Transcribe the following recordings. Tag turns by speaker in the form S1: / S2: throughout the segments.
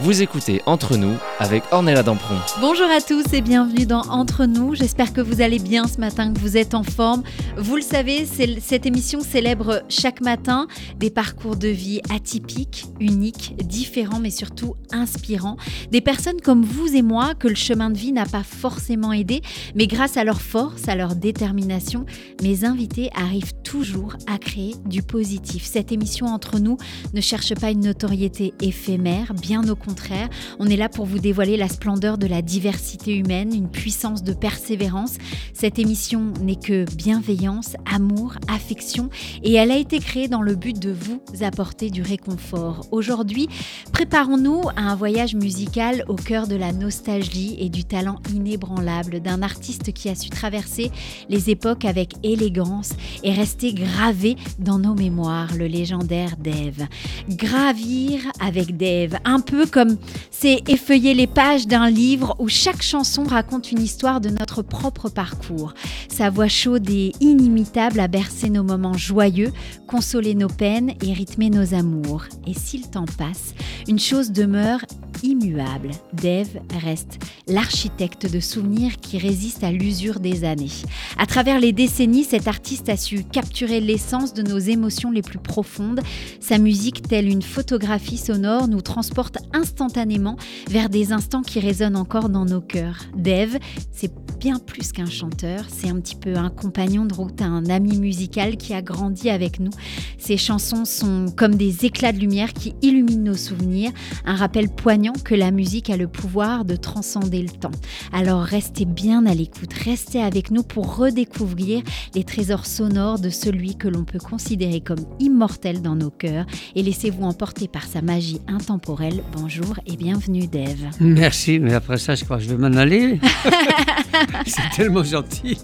S1: Vous écoutez Entre nous avec Ornella Dampron.
S2: Bonjour à tous et bienvenue dans Entre nous. J'espère que vous allez bien ce matin, que vous êtes en forme. Vous le savez, cette émission célèbre chaque matin des parcours de vie atypiques, uniques, différents mais surtout inspirants. Des personnes comme vous et moi que le chemin de vie n'a pas forcément aidé, mais grâce à leur force, à leur détermination, mes invités arrivent toujours à créer du positif. Cette émission Entre nous ne cherche pas une notoriété éphémère, bien au contraire, on est là pour vous dévoiler la splendeur de la diversité humaine, une puissance de persévérance. Cette émission n'est que bienveillance, amour, affection et elle a été créée dans le but de vous apporter du réconfort. Aujourd'hui, préparons-nous à un voyage musical au cœur de la nostalgie et du talent inébranlable d'un artiste qui a su traverser les époques avec élégance et rester gravé dans nos mémoires, le légendaire Dave. Gravir avec Dave, un peu comme c'est effeuiller les pages d'un livre où chaque chanson raconte une histoire de notre propre parcours. Sa voix chaude et inimitable a bercé nos moments joyeux, consolé nos peines et rythmé nos amours. Et s'il temps passe, une chose demeure immuable. Dave reste l'architecte de souvenirs qui résiste à l'usure des années. À travers les décennies, cet artiste a su capturer l'essence de nos émotions les plus profondes. Sa musique, telle une photographie sonore, nous transporte instantanément vers des instants qui résonnent encore dans nos cœurs. Dave, c'est bien plus qu'un chanteur, c'est un petit peu un compagnon de route, un ami musical qui a grandi avec nous. Ses chansons sont comme des éclats de lumière qui illuminent nos souvenirs, un rappel poignant que la musique a le pouvoir de transcender le temps. Alors restez bien à l'écoute, restez avec nous pour redécouvrir les trésors sonores de celui que l'on peut considérer comme immortel dans nos cœurs et laissez-vous emporter par sa magie intemporelle. Bonjour et bienvenue Dave.
S3: Merci, mais après ça je crois que je vais m'en aller. C'est tellement gentil.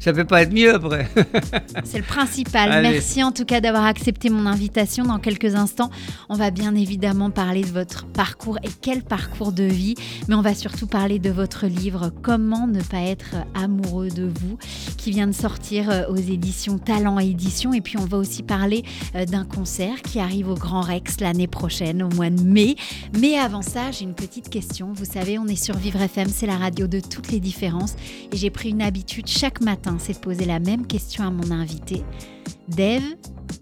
S3: Ça ne peut pas être mieux après.
S2: C'est le principal. Merci en tout cas d'avoir accepté mon invitation. Dans quelques instants, on va bien évidemment parler de votre parcours et quel parcours de vie. Mais on va surtout parler de votre livre Comment ne pas être amoureux de vous qui vient de sortir euh, aux éditions Talent Édition. Et puis on va aussi parler euh, d'un concert qui arrive au Grand Rex l'année prochaine, au mois de mai. Mais avant ça, j'ai une petite question. Vous savez, on est sur Vivre FM, c'est la radio de toutes les et j'ai pris une habitude chaque matin, c'est de poser la même question à mon invité. Dave,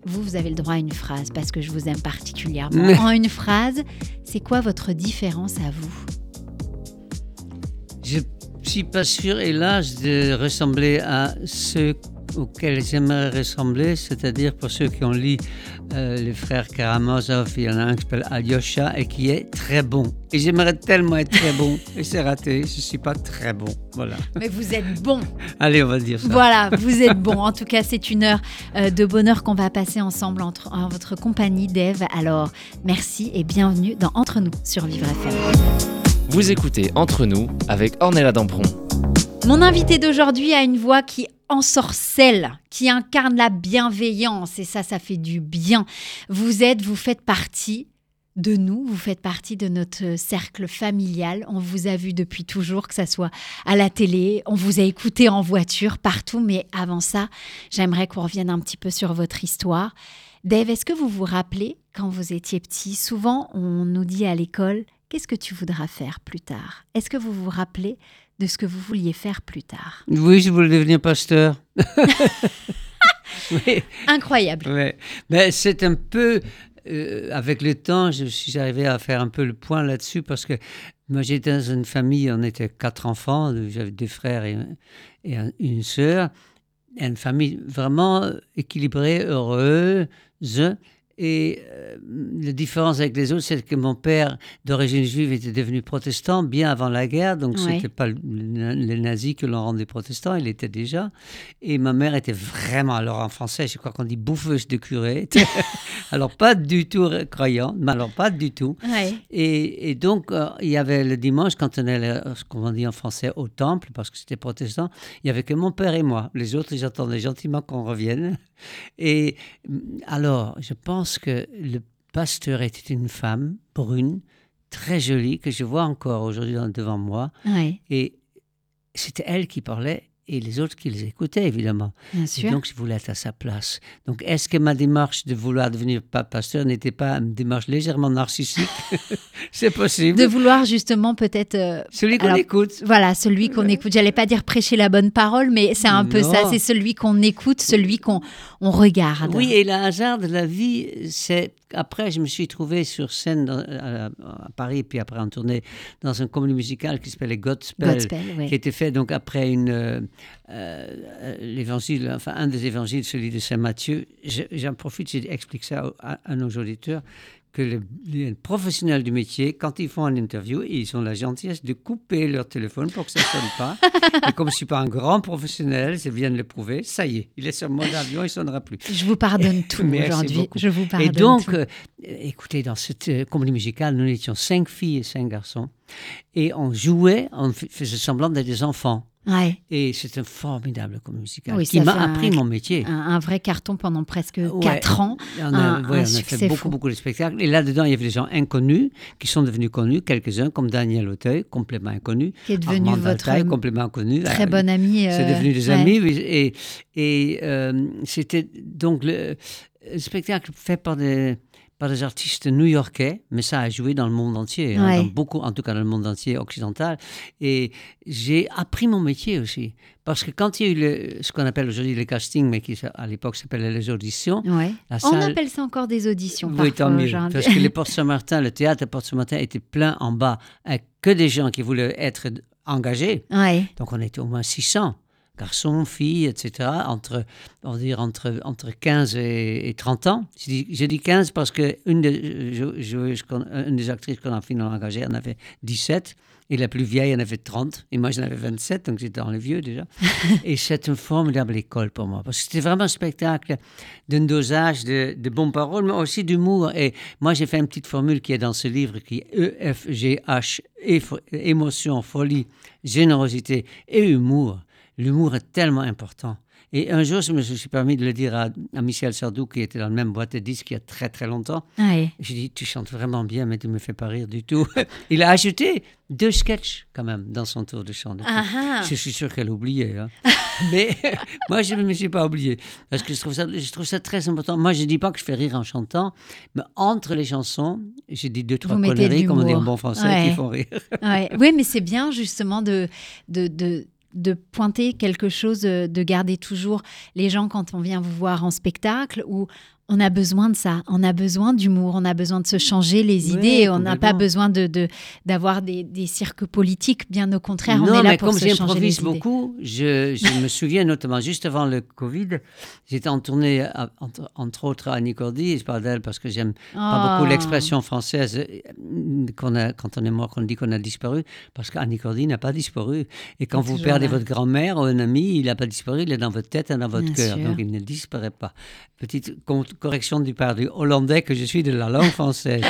S2: vous, vous avez le droit à une phrase parce que je vous aime particulièrement. En une phrase, c'est quoi votre différence à vous?
S3: Je suis pas sûr, hélas, de ressembler à ceux auxquels j'aimerais ressembler, c'est-à-dire pour ceux qui ont lu euh, les frères Karamazov, il y en a un qui s'appelle Alyosha et qui est très bon. Et j'aimerais tellement être très bon, et c'est raté, je ne suis pas très bon. Voilà.
S2: Mais vous êtes bon.
S3: Allez, on va dire ça.
S2: Voilà, vous êtes bon. En tout cas, c'est une heure euh, de bonheur qu'on va passer ensemble entre, en votre compagnie, Dave. Alors, merci et bienvenue dans Entre nous sur Vivre FM.
S1: Vous écoutez Entre nous avec Ornella Dampron.
S2: Mon invité d'aujourd'hui a une voix qui ensorcelle, qui incarne la bienveillance, et ça, ça fait du bien. Vous êtes, vous faites partie de nous, vous faites partie de notre cercle familial. On vous a vu depuis toujours, que ce soit à la télé, on vous a écouté en voiture, partout. Mais avant ça, j'aimerais qu'on revienne un petit peu sur votre histoire. Dave, est-ce que vous vous rappelez quand vous étiez petit? Souvent, on nous dit à l'école, qu'est-ce que tu voudras faire plus tard? Est-ce que vous vous rappelez de ce que vous vouliez faire plus tard.
S3: Oui, je voulais devenir pasteur.
S2: Incroyable.
S3: Mais ben, c'est un peu, euh, avec le temps, je suis arrivé à faire un peu le point là-dessus parce que moi j'étais dans une famille, on était quatre enfants, j'avais deux frères et, et une sœur, une famille vraiment équilibrée, heureuse. Et euh, la différence avec les autres, c'est que mon père, d'origine juive, était devenu protestant bien avant la guerre. Donc, ce n'était pas les nazis que l'on rendait protestant, il était déjà. Et ma mère était vraiment, alors en français, je crois qu'on dit bouffeuse de curé. alors, pas du tout croyant, mais alors pas du tout. Et, et, donc, euh, il y avait le dimanche, quand on allait, ce qu'on dit en français, au temple, parce que c'était protestant, il n'y avait que mon père et moi. Les autres, ils attendaient gentiment qu'on revienne. Et alors, je pense que le pasteur était une femme brune, très jolie que je vois encore aujourd'hui devant moi. Et c'était elle qui parlait et les autres qui les écoutaient, évidemment.
S2: bien
S3: Et
S2: sûr.
S3: donc, je voulais être à sa place. Donc, est-ce que ma démarche de vouloir devenir pa- pasteur n'était pas une démarche légèrement narcissique? C'est possible.
S2: De vouloir justement peut-être euh,
S3: Celui qu'on écoute.
S2: Voilà, celui qu'on écoute. J'allais pas dire prêcher la bonne parole, mais c'est un peu ça. C'est celui qu'on écoute, celui qu'on on regarde.
S3: Oui, et le hasard de la vie, c'est après, je me suis trouvé sur scène dans- à, à Paris, puis après en tournée dans une comédie musicale qui s'appelait Godspell,
S2: Godspell, oui.
S3: qui était fait donc après une euh, euh, l'évangile, enfin un des évangiles, celui de Saint Matthieu. Je- J'en profite, j'explique ça à, à nos auditeurs que le- les professionnels du métier, quand ils font une interview, ils ont la gentillesse de couper leur téléphone pour que ça ne sonne pas. et comme je ne suis pas un grand professionnel, je viens de le prouver, ça y est, il est sur mode avion, il ne sonnera plus.
S2: Je vous pardonne tout aujourd'hui. Je vous pardonne
S3: Et donc,
S2: tout.
S3: euh, écoutez, dans cette euh, comédie musicale, nous étions cinq filles et cinq garçons. Et on jouait, on faisait semblant d'être des enfants.
S2: Ouais,
S3: Et c'est un formidable comédie musicale
S2: Oui,
S3: qui m'a
S2: un-
S3: appris mon métier.
S2: un, un vrai carton pendant presque
S3: Ouais.
S2: quatre ans.
S3: On a,
S2: un-
S3: ouais,
S2: un
S3: on a fait beaucoup,
S2: fou.
S3: beaucoup de spectacles. Et là-dedans, il y avait des gens inconnus qui sont devenus connus, quelques-uns, comme Daniel Auteuil, complètement inconnu.
S2: Qui est devenu
S3: Armand
S2: votre
S3: Altaï, complètement inconnu.
S2: très
S3: Euh,
S2: bon ami.
S3: C'est
S2: euh,
S3: devenu des amis. oui, Et, et euh, c'était donc le, le spectacle fait par des, par des artistes new-yorkais, mais ça a joué dans le monde entier, hein,
S2: Ouais.
S3: dans beaucoup, en tout cas dans le monde entier occidental. Et j'ai appris mon métier aussi. Parce que quand il y a eu le- ce qu'on appelle aujourd'hui le casting, mais qui à l'époque s'appelait les auditions,
S2: Ouais.
S3: la
S2: On appelle ça encore des auditions.
S3: oui, tant mieux. Parce que les Portes Saint-Martin, le théâtre Portes Saint-Martin était plein en bas, avec que des gens qui voulaient être engagés.
S2: Ouais.
S3: Donc on était au moins 600, garçons, filles, etc., entre, on va dire entre, entre 15 et, et 30 ans. Je dis, je dis 15 parce qu'une des, une des actrices qu'on a finalement engagées en avait 17, et la plus vieille en avait 30, et moi j'en avais 27, donc j'étais dans les vieux déjà. et c'est une formidable école pour moi, parce que c'était vraiment un spectacle d'un dosage de, de bonnes paroles, mais aussi d'humour. Et moi j'ai fait une petite formule qui est dans ce livre, qui est E EFGH, effo- émotion, folie, générosité et humour. L'humour est tellement important. Et un jour, je me suis permis de le dire à, à Michel Sardou, qui était dans la même boîte de disques il y a très très longtemps. J'ai dit, tu chantes vraiment bien, mais tu me fais pas rire du tout. Il a ajouté deux sketchs quand même dans son tour de chant.
S2: Ah ah.
S3: Je suis sûr qu'elle a oublié. hein. Mais moi, je ne me suis pas oublié. Parce que je trouve, ça, je trouve ça très important. Moi, je ne dis pas que je fais rire en chantant, mais entre les chansons, j'ai dit deux, trois conneries, comme on dit en bon français,
S2: Ouais.
S3: qui font rire.
S2: Ouais. Oui, mais c'est bien justement de, de, de, de pointer quelque chose, euh, de garder toujours les gens quand on vient vous voir en spectacle où on a besoin de ça, on a besoin d'humour, on a besoin de se changer les
S3: Ouais,
S2: idées, on n'a pas besoin de de- d'avoir des, des cirques politiques, bien au contraire, on
S3: non,
S2: est là
S3: mais
S2: pour
S3: comme j'improvise beaucoup, je, je me souviens notamment juste avant le Covid, j'étais en tournée, à- entre, entre autres à Annie Cordy, et je parle d'elle parce que j'aime pas beaucoup
S2: Oh.
S3: l'expression française euh, qu'on a, quand on est mort, qu'on dit qu'on a disparu, parce qu'Annie Cordy n'a pas disparu. Et quand vous perdez
S2: là.
S3: votre grand-mère ou un ami, il n'a pas disparu, il est dans votre tête et dans votre
S2: Bien
S3: cœur,
S2: sûr.
S3: donc il ne disparaît pas. Petite correction du père du hollandais que je suis de la langue française.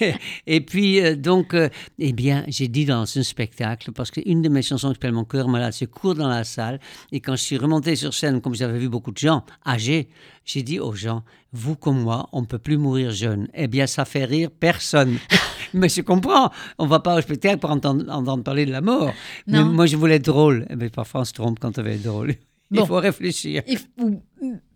S3: et puis, euh, donc, euh, eh bien, j'ai dit dans un spectacle, parce qu'une de mes chansons qui s'appelle Mon cœur malade, se court dans la salle, et quand je suis remonté sur scène, comme j'avais vu beaucoup de gens âgés, j'ai dit aux gens, vous comme moi, on ne peut plus mourir jeune. Eh bien, ça fait rire personne. Mais je comprends, on va pas au spectacle pour entendre, entendre parler de la mort. Mais moi, je voulais être drôle. Eh bien, parfois, on se trompe quand on veut être drôle. Il faut réfléchir.
S2: Il faut-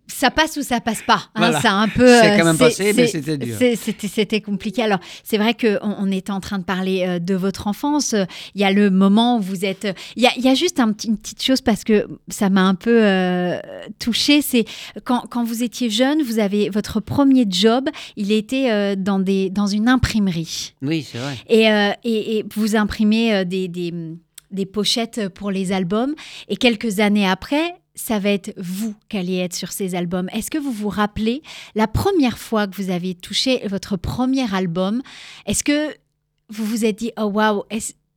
S2: ça passe ou ça passe pas. hein,
S3: Voilà.
S2: c'est un peu.
S3: C'est
S2: euh,
S3: quand même passé, mais c'était dur.
S2: C'était, compliqué. Alors, c'est vrai qu'on on était en train de parler euh, de votre enfance. Euh, Il y a le moment où vous êtes. Il y a, il y a juste un une petite chose parce que ça m'a un peu euh, touchée. C'est quand, quand vous étiez jeune, vous avez votre premier job. Il était euh, dans, des, dans une imprimerie.
S3: Oui, c'est vrai.
S2: Et, euh, et, et vous imprimez euh, des, des, des pochettes pour les albums. Et quelques années après, ça va être vous qui allez être sur ces albums. Est-ce que vous vous rappelez la première fois que vous avez touché votre premier album? Est-ce que vous vous êtes dit, oh waouh,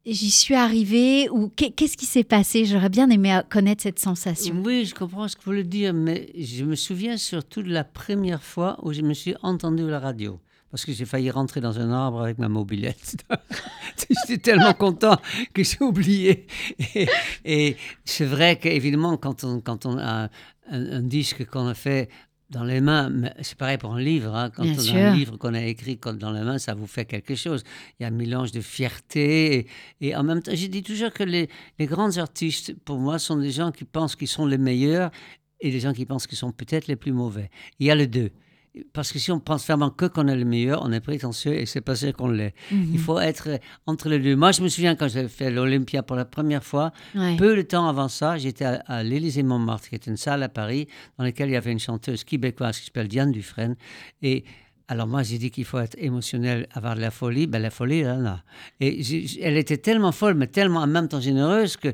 S2: j'y suis arrivée? Ou qu'est- qu'est-ce qui s'est passé? J'aurais bien aimé euh, connaître cette sensation.
S3: Oui, je comprends ce que vous voulez dire, mais je me souviens surtout de la première fois où je me suis entendu à la radio. Parce que j'ai failli rentrer dans un arbre avec ma mobilette. J'étais tellement content que j'ai oublié. Et, et c'est vrai qu'évidemment, quand on, quand on a un, un disque qu'on a fait dans les mains, c'est pareil pour un livre. hein. Quand
S2: Bien
S3: on
S2: sûr.
S3: a un livre qu'on a écrit dans les mains, ça vous fait quelque chose. Il y a un mélange de fierté. Et, et en même temps, j'ai dit toujours que les, les grands artistes, pour moi, sont des gens qui pensent qu'ils sont les meilleurs et des gens qui pensent qu'ils sont peut-être les plus mauvais. Il y a les deux. Parce que si on pense vraiment que qu'on est le meilleur, on est prétentieux et c'est pas sûr qu'on l'est.
S2: Mhm.
S3: Il faut être euh, entre les deux. Moi, je me souviens quand j'ai fait l'Olympia pour la première fois,
S2: Ouais.
S3: peu de temps avant ça, j'étais à, à l'Élysée-Montmartre, qui est une salle à Paris, dans laquelle il y avait une chanteuse québécoise qui s'appelle Diane Dufresne. Et alors moi, j'ai dit qu'il faut être émotionnel, avoir de la folie. Ben, la folie, là, là. Et elle était tellement folle, mais tellement en même temps généreuse que,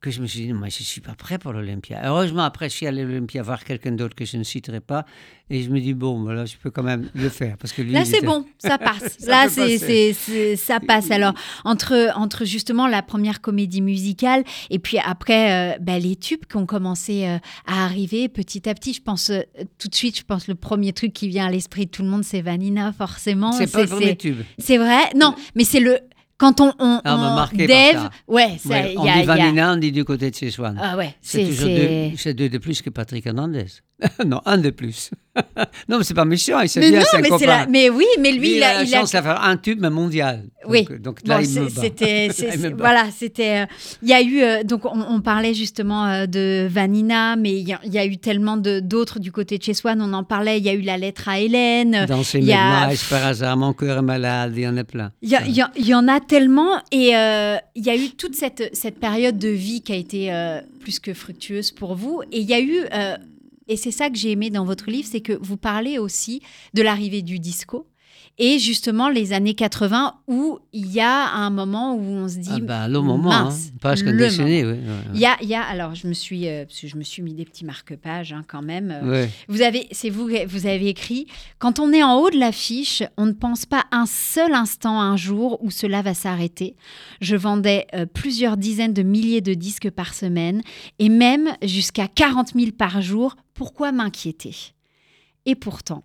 S3: que je me suis dit, moi, je ne suis pas prêt pour l'Olympia. Heureusement, après, je suis allé à l'Olympia voir quelqu'un d'autre que je ne citerai pas. Et je me dis, bon, ben là, je peux quand même le faire. Parce que lui,
S2: Là, c'est
S3: était-
S2: bon, ça passe.
S3: Ça
S2: Là, c'est,
S3: passer.
S2: c'est, c'est- ça passe. Alors, entre, entre justement la première comédie musicale et puis après euh, bah, les tubes qui ont commencé euh, à arriver petit à petit, je pense euh, tout de suite, je pense le premier truc qui vient à l'esprit de tout le monde, c'est Vanina, forcément.
S3: C'est pas le premier tube.
S2: c'est vrai. Non, mais c'est le. Quand on. on,
S3: Ah, on m'a
S2: on-
S3: marqué par
S2: Dave,
S3: ça.
S2: ouais, ça,
S3: Ouais, on
S2: y a.
S3: dit
S2: y a-
S3: Vanina, on dit du côté de chez Swan.
S2: Ah ouais,
S3: C'est toujours deux, c'est deux de plus que Patrick Hernandez. non, un de plus. Non, mais c'est pas méchant, il sait
S2: Mais
S3: bien,
S2: non,
S3: c'est un
S2: mais,
S3: copain.
S2: la... mais oui, mais lui,
S3: Lui,
S2: il a,
S3: la
S2: il a
S3: chance de faire un tube mondial.
S2: Oui.
S3: Donc, donc là,
S2: Bon,
S3: il me
S2: c'était,
S3: il
S2: voilà, c'était. euh, Il y a eu euh, donc on, on parlait justement euh, de Vanina, mais il y, a- y a eu tellement de d'autres du côté de chez Swan. On en parlait. Il y a eu la lettre à Hélène. A-
S3: maintenant, est-ce par hasard, mon cœur est malade, il y en a plein.
S2: Il y, a- y a- en a tellement et euh, il y a eu toute cette, cette période de vie qui a été euh, plus que fructueuse pour vous. Et il y a eu, euh, et c'est ça que j'ai aimé dans votre livre, c'est que vous parlez aussi de l'arrivée du disco et justement les années 80 où il y a un moment où on se dit...
S3: Ah bah, le moment, hein,
S2: mince,
S3: une
S2: le
S3: décennie, oui.
S2: Il y a, il y a, alors je me suis, euh, parce que je me suis mis des petits marque-pages hein, quand même. euh,
S3: Ouais.
S2: vous avez, c'est vous, vous avez écrit, quand on est en haut de l'affiche, on ne pense pas un seul instant un jour où cela va s'arrêter. Je vendais euh, plusieurs dizaines de milliers de disques par semaine et même jusqu'à 40 000 par jour. Pourquoi m'inquiéter? Et pourtant,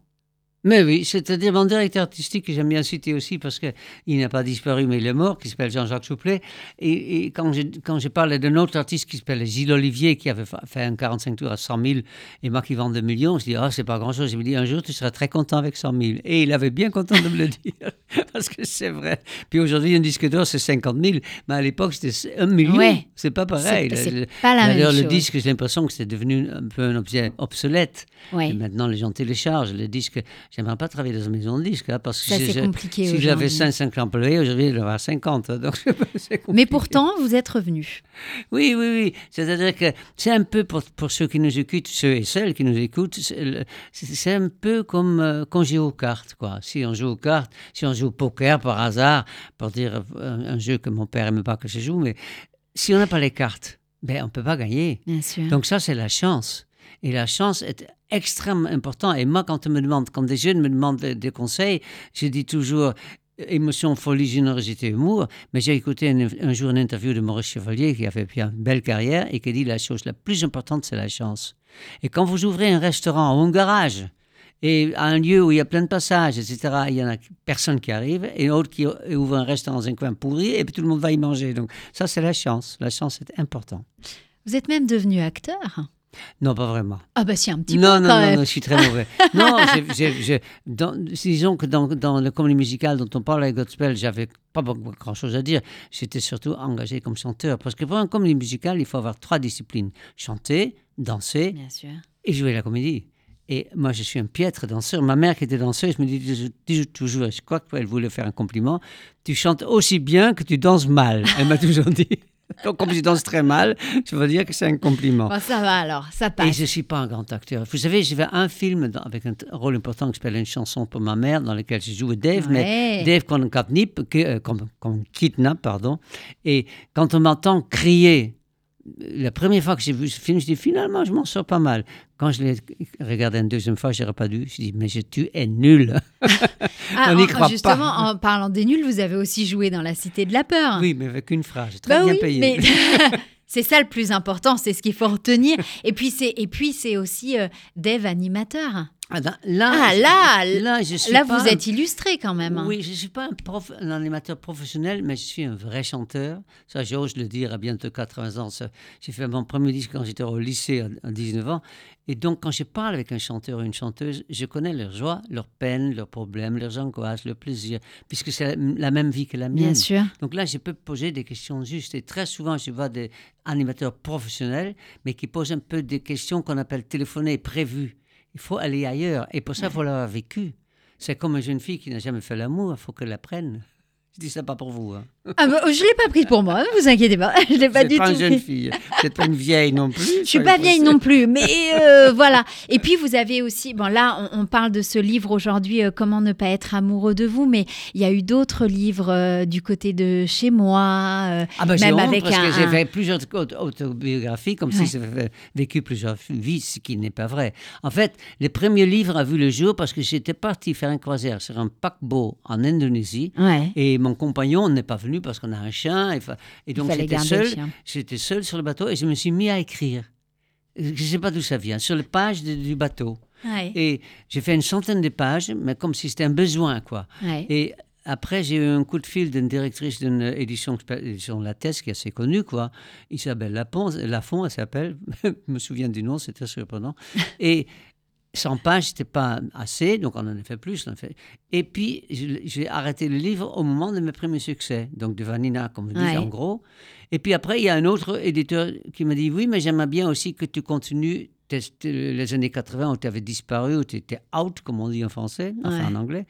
S3: Mais oui, c'est-à-dire mon directeur artistique, que j'aime bien citer aussi parce qu'il n'a pas disparu, mais il est mort, qui s'appelle Jean-Jacques Souplet. Et, et quand, je, quand je parlais d'un autre artiste qui s'appelle Gilles Olivier, qui avait fa- fait un 45 tours à 100 000, et moi qui vends 2 millions, je dis, ah, c'est pas grand-chose. Je me dis, un jour, tu seras très content avec 100 000. Et il avait bien content de me le dire, parce que c'est vrai. Puis aujourd'hui, un disque d'or, c'est 50 000, mais à l'époque, c'était 1 million.
S2: Ouais.
S3: C'est pas pareil.
S2: c'est,
S3: Le-
S2: pas la même
S3: D'ailleurs, le disque, j'ai l'impression que c'est devenu un peu un objet obsolète.
S2: Ouais.
S3: Et maintenant, les gens téléchargent les disques. J'aimerais pas travailler dans une maison de disques, hein, parce que
S2: Ça,
S3: si
S2: compliqué
S3: si j'avais
S2: aujourd'hui.
S3: 5, employés, aujourd'hui, il y en aura 50. hein, Donc.
S2: Mais pourtant, vous êtes revenu.
S3: Oui, oui, oui. C'est-à-dire que c'est un peu pour, pour ceux qui nous écoutent, ceux et celles qui nous écoutent, c'est un peu comme euh, quand on joue aux cartes, quoi. Si on joue aux cartes, si on joue au poker par hasard, pour dire euh, un, un jeu que mon père n'aime pas que je joue, mais si on n'a pas les cartes, ben, on ne peut pas gagner.
S2: Bien sûr.
S3: Donc ça, c'est la chance. Et la chance est extrêmement importante. Et moi, quand on me demande, quand des jeunes me demandent des, conseils, je dis toujours émotion, folie, générosité, humour. Mais j'ai écouté un, jour une interview de Maurice Chevalier qui a fait bien une belle carrière et qui dit la chose la plus importante, c'est la chance. Et quand vous ouvrez un restaurant ou un garage, et à un lieu où il y a plein de passages, etc., il y en a personne qui arrive, et l'autre qui ouvre un restaurant dans un coin pourri, et puis tout le monde va y manger. Donc ça, c'est la chance. La chance est importante.
S2: Vous êtes même devenu acteur
S3: Non, pas vraiment.
S2: Ah bah si, un petit
S3: non,
S2: peu
S3: non,
S2: quand
S3: non,
S2: même.
S3: non, je suis très mauvais. non, dans- disons que dans, dans le comédie musicale dont on parle avec Godspell, j'avais pas grand-chose à dire. J'étais surtout engagé comme chanteur. Parce que pour un comédie musicale, il faut avoir trois disciplines. Chanter, danser
S2: Bien sûr.
S3: et jouer la comédie. Et moi, je suis un piètre danseur. Ma mère, qui était danseuse, me dit dis toujours, je crois qu'elle voulait faire un compliment, tu chantes aussi bien que tu danses mal. Elle m'a toujours dit. Donc, comme je danse très mal, je veux dire que c'est un compliment.
S2: Bon, ça va alors, ça
S3: Et
S2: passe.
S3: je ne suis pas un grand acteur. Vous savez, j'ai fait un film dans- avec un rôle important qui s'appelle Une chanson pour ma mère, dans lequel j'ai joué Dave, mais. Dave qu'on kidnappe, qu'on kidnappe, pardon. Et quand on m'entend crier, la première fois que j'ai vu ce film, je dis finalement, je m'en sors pas mal. Quand je l'ai regardé une deuxième fois, je n'aurais pas dû. Je dis, mais je, tu es nul.
S2: Ah,
S3: on n'y croit
S2: justement,
S3: pas.
S2: en parlant des nuls, vous avez aussi joué dans La Cité de la Peur.
S3: oui, mais avec une phrase, très
S2: Bah
S3: bien
S2: oui,
S3: payé.
S2: mais c'est ça le plus important, c'est ce qu'il faut retenir. Et puis c'est et puis c'est aussi euh, Dave animateur.
S3: Ah, dans-
S2: Ah
S3: je-
S2: là,
S3: là, je suis
S2: Là, vous
S3: un-
S2: êtes illustré quand même. hein.
S3: Oui, je ne suis pas un, prof- un animateur professionnel, mais je suis un vrai chanteur. Ça, j'ose le dire à bientôt 80 ans. J'ai fait mon premier disque quand j'étais au lycée à, à 19 ans. Et donc, quand je parle avec un chanteur ou une chanteuse, je connais leurs joies, leurs peines, leurs problèmes, leurs angoisses, leurs plaisirs, puisque c'est la, la même vie que la mienne.
S2: Bien sûr.
S3: Donc là, je peux poser des questions justes. Et très souvent, je vois des animateurs professionnels, mais qui posent un peu des questions qu'on appelle téléphonées, prévues. Il faut aller ailleurs. Et pour ça, il faut l'avoir vécu. C'est comme une jeune fille qui n'a jamais fait l'amour, il faut qu'elle l'apprenne. Je dis ça pas pour vous. Hein.
S2: Ah bah, je l'ai pas pris pour moi, ne vous inquiétez pas. Je l'ai pas
S3: Vous
S2: du
S3: pas
S2: tout
S3: une jeune fille. Vous pas une vieille non plus.
S2: Je suis pas vieille non plus, mais euh, voilà. Et puis vous avez aussi, bon là, on, on parle de ce livre aujourd'hui, euh, Comment ne pas être amoureux de vous, mais il y a eu d'autres livres euh, du côté de chez moi,
S3: Ah ben, j'ai
S2: même
S3: honte
S2: avec
S3: parce
S2: un,
S3: que j'ai fait plusieurs auto- autobiographies comme
S2: Ouais.
S3: si j'avais vécu plusieurs vies, ce qui n'est pas vrai. En fait, les premiers livres ont vu le jour parce que j'étais parti faire un croisière sur un paquebot en Indonésie.
S2: Ouais.
S3: Et mon compagnon n'est pas venu parce qu'on a un chien. Et, donc j'étais seul. J'étais seul sur le bateau et je me suis mis à écrire. Je ne sais pas d'où ça vient, sur les pages de- du bateau.
S2: Ouais.
S3: Et j'ai fait une centaine de pages, mais comme si c'était un besoin, quoi.
S2: Ouais.
S3: Et après, j'ai eu un coup de fil d'une directrice d'une édition, édition Lattès, qui est assez connue, quoi. Isabelle Lafont, Lafont elle s'appelle. je me souviens du nom, c'était surprenant. Et 100 pages, c'était pas assez, donc on en a fait plus. on en a fait. Et puis, j'ai arrêté le livre au moment de mes premiers succès, donc de Vanina, comme vous dites,
S2: Ouais.
S3: en gros. Et puis après, il y a un autre éditeur qui m'a dit Oui, mais j'aimerais bien aussi que tu continues les années 80 où tu avais disparu, où tu étais out, comme on dit en français, enfin
S2: Ouais.
S3: en anglais.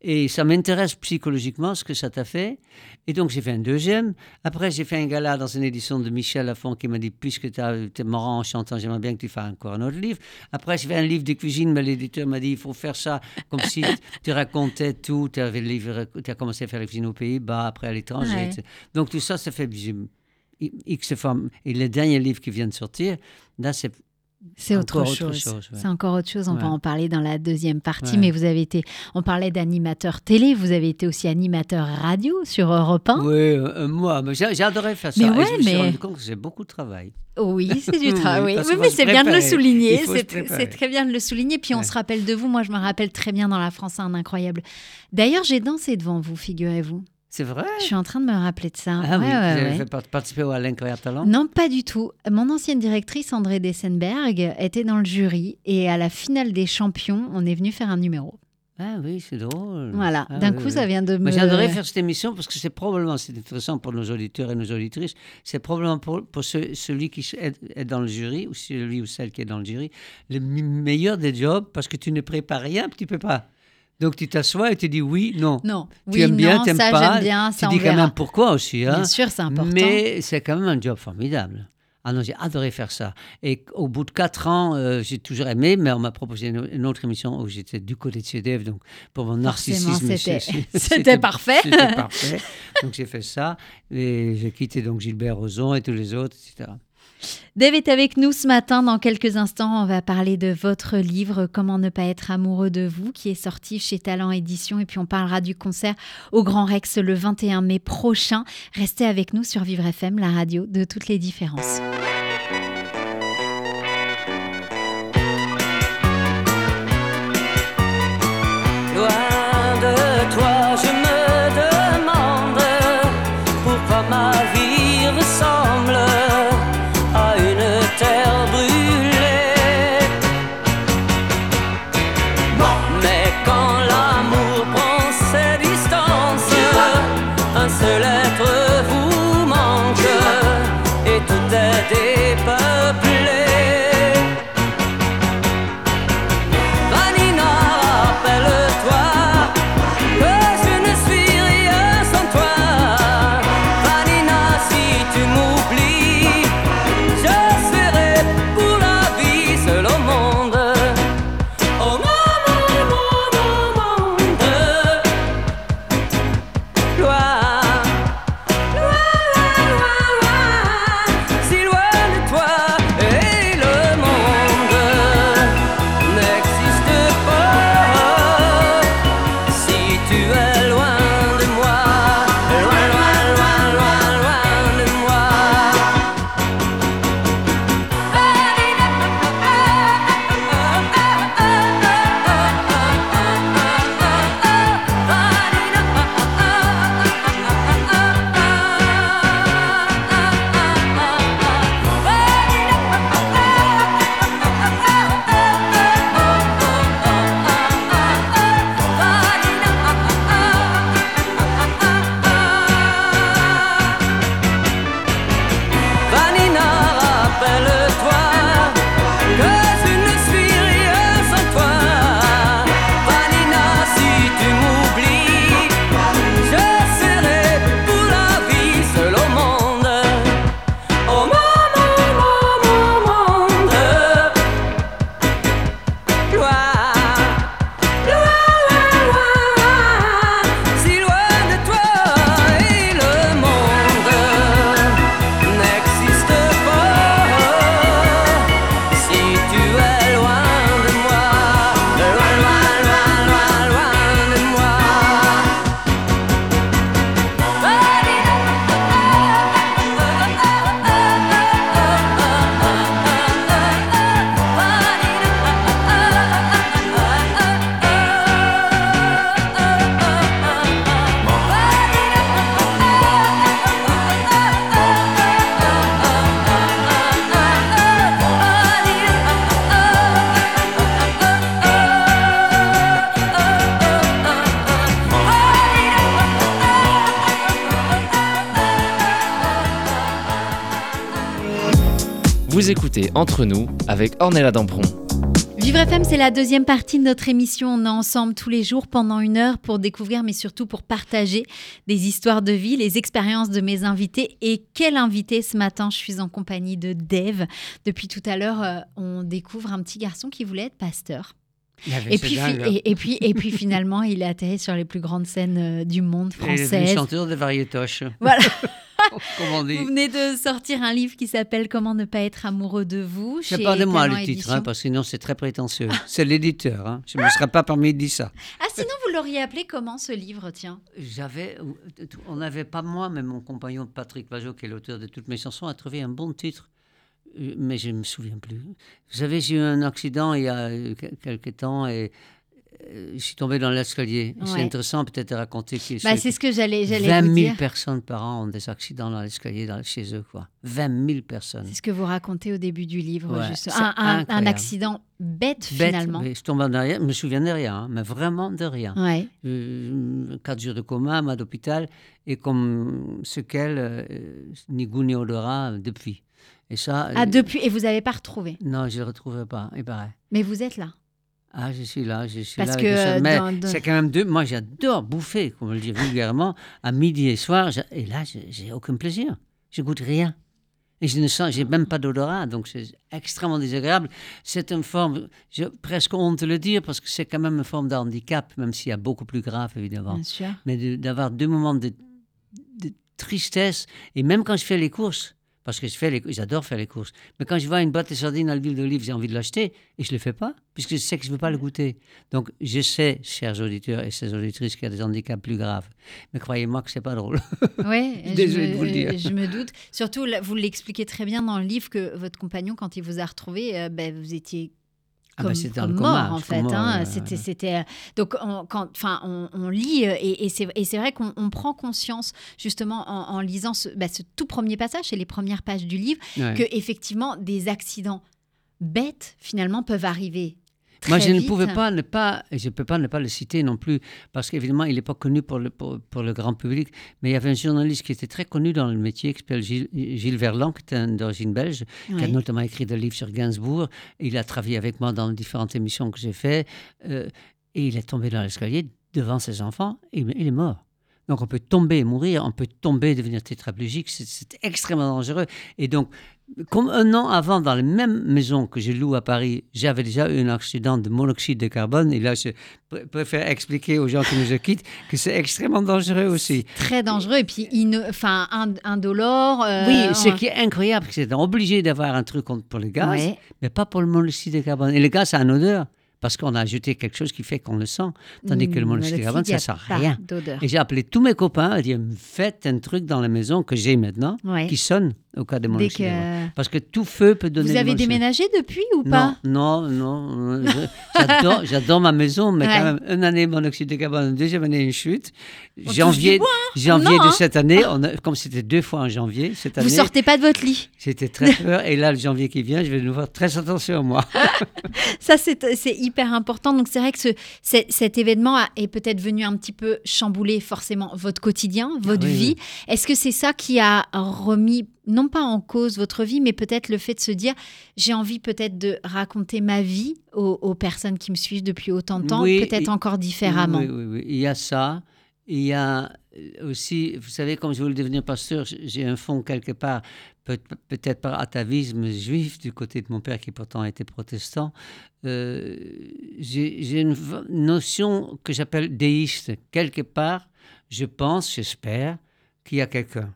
S3: Et ça m'intéresse psychologiquement ce que ça t'a fait. Et donc, j'ai fait un deuxième. Après, j'ai fait un gala dans une édition de Michel Lafont qui m'a dit Puisque tu es marrant en chantant, j'aimerais bien que tu fasses encore un autre livre. Après, j'ai fait un livre de cuisine, mais l'éditeur m'a dit Il faut faire ça comme si tu racontais tout. Tu as commencé à faire la cuisine aux Pays-Bas, après à l'étranger.
S2: Ouais.
S3: Donc, tout ça, ça fait X fois. Et le dernier livre qui vient de sortir, là, c'est
S2: C'est autre chose.
S3: chose, ouais.
S2: C'est encore autre chose. On va en parler dans la deuxième partie.
S3: Ouais.
S2: Mais vous avez été, on parlait d'animateur télé, vous avez été aussi animateur radio sur Europe 1.
S3: Oui, euh, moi, adoré faire ça.
S2: Mais
S3: et je me suis
S2: mais-
S3: rendu compte que c'est beaucoup de travail.
S2: Oui, c'est du travail. Oui, mais c'est bien de le souligner. C'est très bien de le souligner. Puis on se rappelle de vous. Moi, je me rappelle très bien dans La France un incroyable. D'ailleurs, j'ai dansé devant vous, figurez-vous.
S3: C'est vrai?
S2: Je suis en train de me rappeler de ça.
S3: Ah oui,
S2: Ouais,
S3: vous
S2: ouais, ouais.
S3: participer à l'Incroyable Talent
S2: Non, pas du tout. Mon ancienne directrice, André Dessenberg, était dans le jury et à la finale des champions, on est venu faire un numéro.
S3: Ah oui, c'est drôle.
S2: Voilà.
S3: Ah
S2: D'un
S3: oui,
S2: coup,
S3: oui.
S2: ça vient de me.
S3: J'adorais faire cette émission parce que c'est probablement, c'est intéressant pour nos auditeurs et nos auditrices, c'est probablement pour, pour ce- celui qui est, est dans le jury ou celui ou celle qui est dans le jury, le meilleur des jobs parce que tu ne prépares rien, tu peux pas. Donc tu t'assois et tu dis oui, non.
S2: Non.
S3: Tu
S2: oui,
S3: aimes bien,
S2: non,
S3: t'aimes
S2: ça,
S3: pas.
S2: bien.
S3: Tu
S2: Ça,
S3: dis
S2: on
S3: quand même pourquoi aussi. Hein?
S2: Bien sûr, c'est important.
S3: Mais c'est quand même un job formidable. Ah non, j'ai adoré faire ça. Et au bout de quatre ans, euh, j'ai toujours aimé, mais on m'a proposé une, une autre émission où j'étais du côté de CDF, donc pour mon narcissisme.
S2: c'était parfait.
S3: C'était parfait. Donc j'ai fait ça. Et j'ai quitté donc Gilbert Rozon et tous les autres, etc.
S2: Dave est avec nous ce matin. Dans quelques instants, on va parler de votre livre Comment ne pas être amoureux de vous, qui est sorti chez Talent Édition. Et puis on parlera du concert au Grand Rex le 21 mai prochain. Restez avec nous sur Vivre FM, la radio de toutes les différences.
S1: Entre nous avec Ornella Dampron.
S2: Vivre FM, c'est la deuxième partie de notre émission. On est ensemble tous les jours pendant une heure pour découvrir, mais surtout pour partager des histoires de vie, les expériences de mes invités. Et quel invité ce matin? Je suis en compagnie de Dave. Depuis tout à l'heure, euh, on découvre un petit garçon qui voulait être pasteur. Et puis, et, et puis, et puis finalement, il est atterri sur les plus grandes scènes euh, du monde
S3: Il est chanteur de variétoches.
S2: Voilà.
S3: Comme on dit.
S2: Vous venez de sortir un livre qui s'appelle Comment ne pas être amoureux de vous.
S3: C'est pas de moi le titre, hein, parce que sinon c'est très prétentieux. C'est l'éditeur. hein. Je ne me serais pas permis de dire ça.
S2: Ah, sinon, vous l'auriez appelé comment ce livre, tiens?
S3: J'avais, on n'avait pas moi, mais mon compagnon Patrick Pajot, qui est l'auteur de toutes mes chansons, a trouvé un bon titre, Euh, mais je ne me souviens plus. Vous savez, j'ai eu un accident il y a euh, que- quelques temps et je suis tombé dans l'escalier. C'est intéressant peut-être de raconter que
S2: Bah,
S3: ce-
S2: c'est ce que j'allais j'allais
S3: 20
S2: vous
S3: 000
S2: dire.
S3: personnes par an ont des accidents dans l'escalier dans- chez eux, quoi. 20 000 personnes.
S2: C'est ce que vous racontez au début du livre,
S3: Ouais,
S2: juste. Un, un- un accident bête,
S3: Bête,
S2: finalement.
S3: je tombe en arrière, je me souviens de rien, hein, mais vraiment de rien.
S2: Ouais.
S3: Euh, quatre jours de coma, mal d'hôpital, et comme ce qu'elle, euh, ni goût ni odorat euh, depuis. Et ça.
S2: Ah,
S3: euh,
S2: depuis. Et vous n'avez pas retrouvé?
S3: Non, je ne le pas, il paraît.
S2: Mais vous êtes là.
S3: Ah, je suis là, je suis
S2: Parce
S3: là.
S2: que,
S3: Mais
S2: dans-
S3: c'est quand même deux. Moi, j'adore bouffer, comme on le dit vulgairement, à midi et soir. Et là, j'ai- aucun plaisir. Je goûte rien. Et je ne sens, j'ai même pas d'odorat, donc c'est extrêmement désagréable. C'est une forme, j'ai presque honte de le dire, parce que c'est quand même une forme de handicap, même s'il y a beaucoup plus grave, évidemment.
S2: Bien sûr.
S3: Mais de- d'avoir deux moments de, de tristesse, et même quand je fais les courses, parce que je fais les, j'adore faire les courses, mais quand je vois une boîte de sardines à l'huile d'olive, j'ai envie de l'acheter, et je ne le fais pas, puisque je sais que je ne veux pas le goûter. Donc je sais, chers auditeurs et chères auditrices, qu'il y a des handicaps plus graves. Mais croyez-moi que c'est pas drôle.
S2: Je
S3: Désolée
S2: me-
S3: de vous le dire.
S2: Je me doute. Surtout, là, vous l'expliquez très bien dans le livre que votre compagnon, quand il vous a retrouvé, euh, ben, vous étiez
S3: Ah bah,
S2: comme mort
S3: coma,
S2: en fait. hein.
S3: ouais,
S2: C'était, euh, donc, on, quand, enfin, on, on lit euh, et, et c'est, et vrai qu'on on prend conscience justement en, en lisant ce, bah, ce tout premier passage, c'est les premières pages du livre,
S3: Ouais.
S2: que effectivement des accidents bêtes finalement peuvent arriver.
S3: Moi, je ne pouvais pas ne pas, je peux pas ne pas le citer non plus, parce qu'évidemment, il n'est pas connu pour le, pour, pour le grand public, mais il y avait un journaliste qui était très connu dans le métier, qui s'appelle Gilles, Gilles Verlan, qui un d'origine belge, qui a notamment écrit des livres sur Gainsbourg. Il a travaillé avec moi dans différentes émissions que j'ai faites, euh, et il est tombé dans l'escalier devant ses enfants, et il est mort. Donc on peut tomber et mourir, on peut tomber et devenir tétraplégique, c'est extrêmement dangereux. Et donc, comme un an avant, dans la même maison que je loue à Paris, j'avais déjà eu un accident de monoxyde de carbone. Et là, je pr- préfère expliquer aux gens qui nous quittent que c'est extrêmement dangereux aussi.
S2: Très dangereux et puis enfin in- indolore. euh,
S3: oui, ce qui est incroyable, c'est qu'on est obligé d'avoir un truc pour le gaz,
S2: Ouais.
S3: mais pas pour le monoxyde de carbone. Et le gaz a une odeur, parce qu'on a ajouté quelque chose qui fait qu'on le sent. Tandis que le
S2: Mm,
S3: monoxyde de carbone, ça sent
S2: pas
S3: rien. Et j'ai appelé tous mes copains à dire faites un truc dans la maison que j'ai maintenant
S2: Ouais.
S3: qui sonne au cas de carbone.
S2: que
S3: Parce que tout feu peut donner
S2: vous avez déménagé depuis ou pas
S3: Non, non, non. je- J'adore, ma maison, mais
S2: Ouais.
S3: quand même, une année monoxyde de carbone, une deuxième année une chute.
S2: touche
S3: Janvier, janvier
S2: Non,
S3: de cette année, on a- comme c'était deux fois en janvier, cette
S2: Vous
S3: année,
S2: sortez pas de votre lit.
S3: j'étais très peur. Et là, le janvier qui vient, je vais devoir faire très attention à moi.
S2: Ça, c'est hyper important. Donc, c'est vrai que ce, cet événement a- est peut-être venu un petit peu chambouler forcément votre quotidien, votre
S3: Ah oui,
S2: vie.
S3: oui.
S2: Est-ce que c'est ça qui a remis, non pas en cause votre vie, mais peut-être le fait de se dire, j'ai envie peut-être de raconter ma vie aux, aux personnes qui me suivent depuis autant de temps,
S3: Oui,
S2: peut-être encore différemment.
S3: Oui, oui, oui. Il y a ça. Il y a euh, aussi, vous savez, comme je voulais devenir pasteur, j'ai un fond quelque part, peut- peut-être par atavisme juif du côté de mon père qui pourtant était protestant. Euh, j'ai une notion que j'appelle déiste. Quelque part, je pense, j'espère, qu'il y a quelqu'un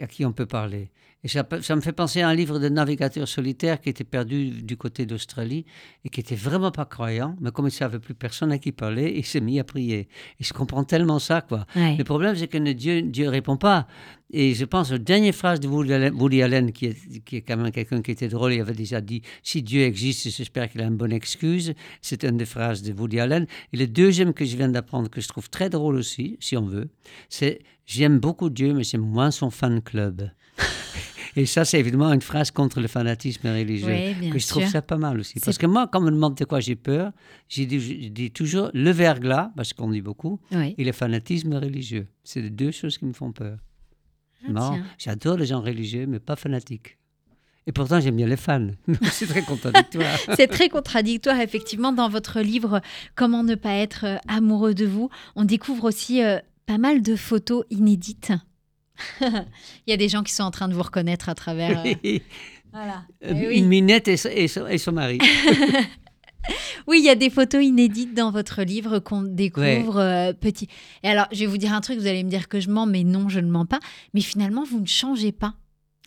S3: à qui on peut parler. Et ça, me fait penser à un livre de navigateur solitaire qui était perdu du côté d'Australie et qui était vraiment pas croyant, mais comme il savait plus personne à qui parler, il s'est mis à prier. Et je comprends tellement ça, quoi.
S2: Ouais.
S3: Le problème, c'est que ne- Dieu Dieu répond pas. Et je pense aux dernières phrases de Woody Allen, Woody Allen, qui, est, qui est quand même quelqu'un qui était drôle, il avait déjà dit Si Dieu existe, j'espère qu'il a une bonne excuse. C'est une des phrases de Woody Allen. Et le deuxième que je viens d'apprendre, que je trouve très drôle aussi, si on veut, c'est J'aime beaucoup Dieu, mais j'aime moins son fan club. Et ça, c'est évidemment une phrase contre le fanatisme religieux.
S2: Oui, bien
S3: que je trouve
S2: sûr.
S3: ça pas mal aussi. Parce que moi, quand on me demande de quoi j'ai peur, je dis toujours le verglas, parce qu'on dit beaucoup,
S2: Oui.
S3: et le fanatisme religieux. C'est les deux choses qui me font peur.
S2: Ah,
S3: Non, j'adore les gens religieux, mais pas fanatiques. Et pourtant, j'aime bien les fans. c'est très contradictoire.
S2: C'est très contradictoire, effectivement. Dans votre livre Comment ne pas être euh, amoureux de vous, on découvre aussi euh, pas mal de photos inédites. Il y a des gens qui sont en train de vous reconnaître à travers. euh, voilà. Eh oui.
S3: Une minette et, son- et son- et son mari.
S2: Oui, il y a des photos inédites dans votre livre qu'on découvre euh, petit. Et alors, je vais vous dire un truc, vous allez me dire que je mens, mais non, je ne mens pas. Mais finalement, vous ne changez pas.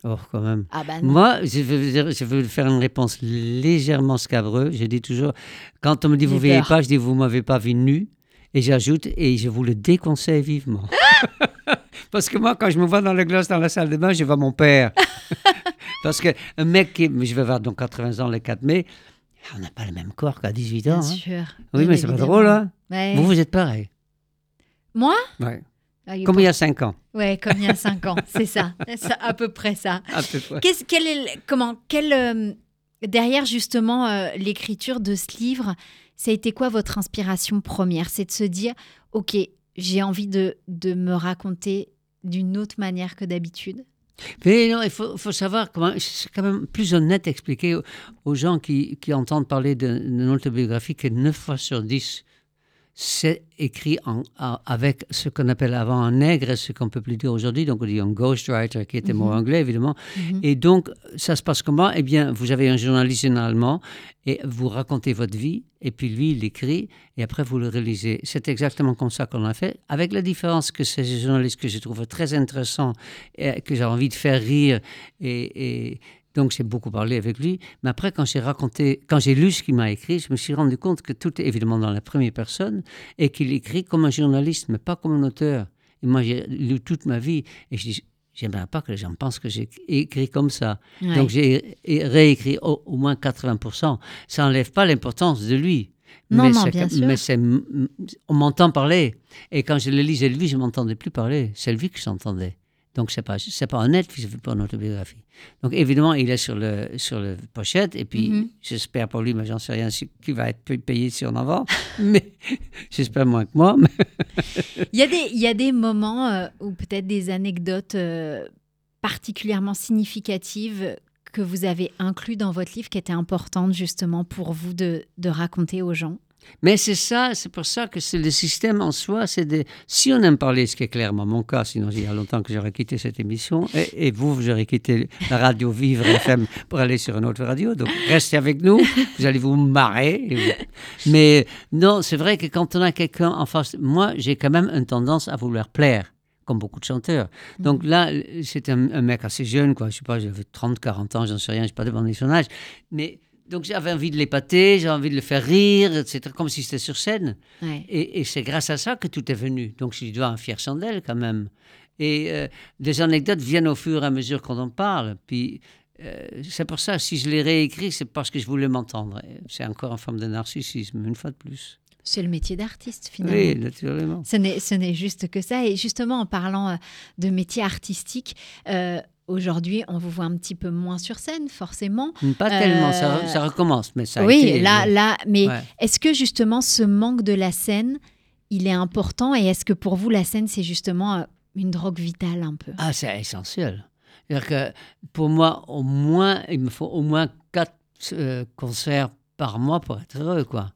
S3: Oh, quand même.
S2: Ah bah.
S3: Moi, je veux, je veux faire une réponse légèrement scabreuse. Je dis toujours, quand on me dit vous ne veillez pas, je dis vous ne m'avez pas vu nu. Et j'ajoute, et je vous le déconseille vivement. Parce que moi, quand je me vois dans le glace dans la salle de bain, je vois mon père. Parce qu'un mec qui, je vais avoir donc 80 ans le 4 mai, on n'a pas le même corps qu'à 18 ans.
S2: Bien
S3: hein.
S2: sûr.
S3: Oui,
S2: Bien
S3: mais c'est pas drôle, hein
S2: Ouais.
S3: Vous, vous êtes pareil.
S2: Moi?
S3: Ouais.
S2: Ah,
S3: Comme il y a 5 ans,
S2: Ouais, comme il y a 5 ans, c'est ça. C'est à peu près ça.
S3: à peu près.
S2: Qu'est-ce, quel est, comment, quel, euh, derrière justement euh, l'écriture de ce livre, ça a été quoi votre inspiration première? C'est de se dire, ok, j'ai envie de, de me raconter d'une autre manière que d'habitude.
S3: Mais non, il faut, savoir comment. C'est quand même plus honnête d'expliquer aux, gens qui, qui entendent parler de- d'une autobiographie que 9 fois sur 10, c'est écrit en, en- avec ce qu'on appelle avant un nègre, ce qu'on peut plus dire aujourd'hui. Donc, on dit un ghostwriter, qui était mot
S2: Mhm.
S3: anglais, évidemment.
S2: Mhm.
S3: Et donc, ça se passe comment? Eh bien, vous avez un journaliste généralement et vous racontez votre vie, et puis lui, il écrit, et après, vous le réalisez. C'est exactement comme ça qu'on a fait, avec la différence que c'est un journaliste que je trouve très intéressant, et que j'ai envie de faire rire, et, et donc j'ai beaucoup parlé avec lui. Mais après, quand j'ai raconté, quand j'ai lu ce qu'il m'a écrit, je me suis rendu compte que tout est évidemment dans la première personne, et qu'il écrit comme un journaliste, mais pas comme un auteur. Et moi, j'ai lu toute ma vie, et je dis, j'aimerais pas que les gens pensent que j'ai écrit comme ça.
S2: Ouais.
S3: Donc j'ai réécrit au, au moins 80%. Ça n'enlève pas l'importance de lui.
S2: Non,
S3: mais
S2: non, bien sûr.
S3: Mais c'est, on m'entend parler. Et quand je le lisais lui, je ne m'entendais plus parler. C'est lui que j'entendais. Donc c'est pas c'est pas honnête pas une autobiographie. Donc évidemment il est sur le sur le pochette et puis
S2: Mhm.
S3: j'espère pour lui mais j'en sais rien qui va être payé si on en vend mais j'espère moins que moi mais
S2: Il y, a des, il y a des moments euh, ou peut-être des anecdotes euh, particulièrement significatives que vous avez inclus dans votre livre qui étaient importantes justement pour vous de, de raconter aux gens?
S3: Mais c'est ça, c'est pour ça que le système en soi. C'est de, si on aime parler, ce qui est clairement mon cas, sinon il y a longtemps que j'aurais quitté cette émission, et, vous, vous aurez quitté la radio Vivre FM pour aller sur une autre radio. Donc restez avec nous, vous allez vous marrer. Mais non, c'est vrai que quand on a quelqu'un en face, moi, j'ai quand même une tendance à vouloir plaire. Comme beaucoup de chanteurs. Donc là, c'est un, mec assez jeune, quoi. Je sais pas, j'avais 30, 40 ans, j'en sais rien, je sais pas demandé son âge. Mais donc j'avais envie de l'épater, j'avais envie de le faire rire, etc. Comme si c'était sur scène.
S2: Ouais.
S3: Et, et c'est grâce à ça que tout est venu. Donc je lui dois un fier chandelle quand même. Et euh, des anecdotes viennent au fur et à mesure qu'on en parle. Puis euh, c'est pour ça, si je les réécris, c'est parce que je voulais m'entendre. C'est encore une forme de narcissisme, une fois de plus.
S2: C'est le métier d'artiste finalement.
S3: Oui, naturellement.
S2: Ce n'est, ce n'est juste que ça. Et justement, en parlant euh, de métier artistique, euh, aujourd'hui, on vous voit un petit peu moins sur scène, forcément.
S3: Pas tellement, ça,
S2: Euh,
S3: ça recommence, mais ça a
S2: oui,
S3: été-
S2: là, là, mais
S3: Ouais.
S2: est-ce que justement ce manque de la scène, il est important Et est-ce que pour vous, la scène, c'est justement euh, une drogue vitale un peu?
S3: Ah, c'est essentiel. C'est-à-dire que pour moi, au moins, il me faut au moins quatre euh, concerts par mois pour être heureux, quoi.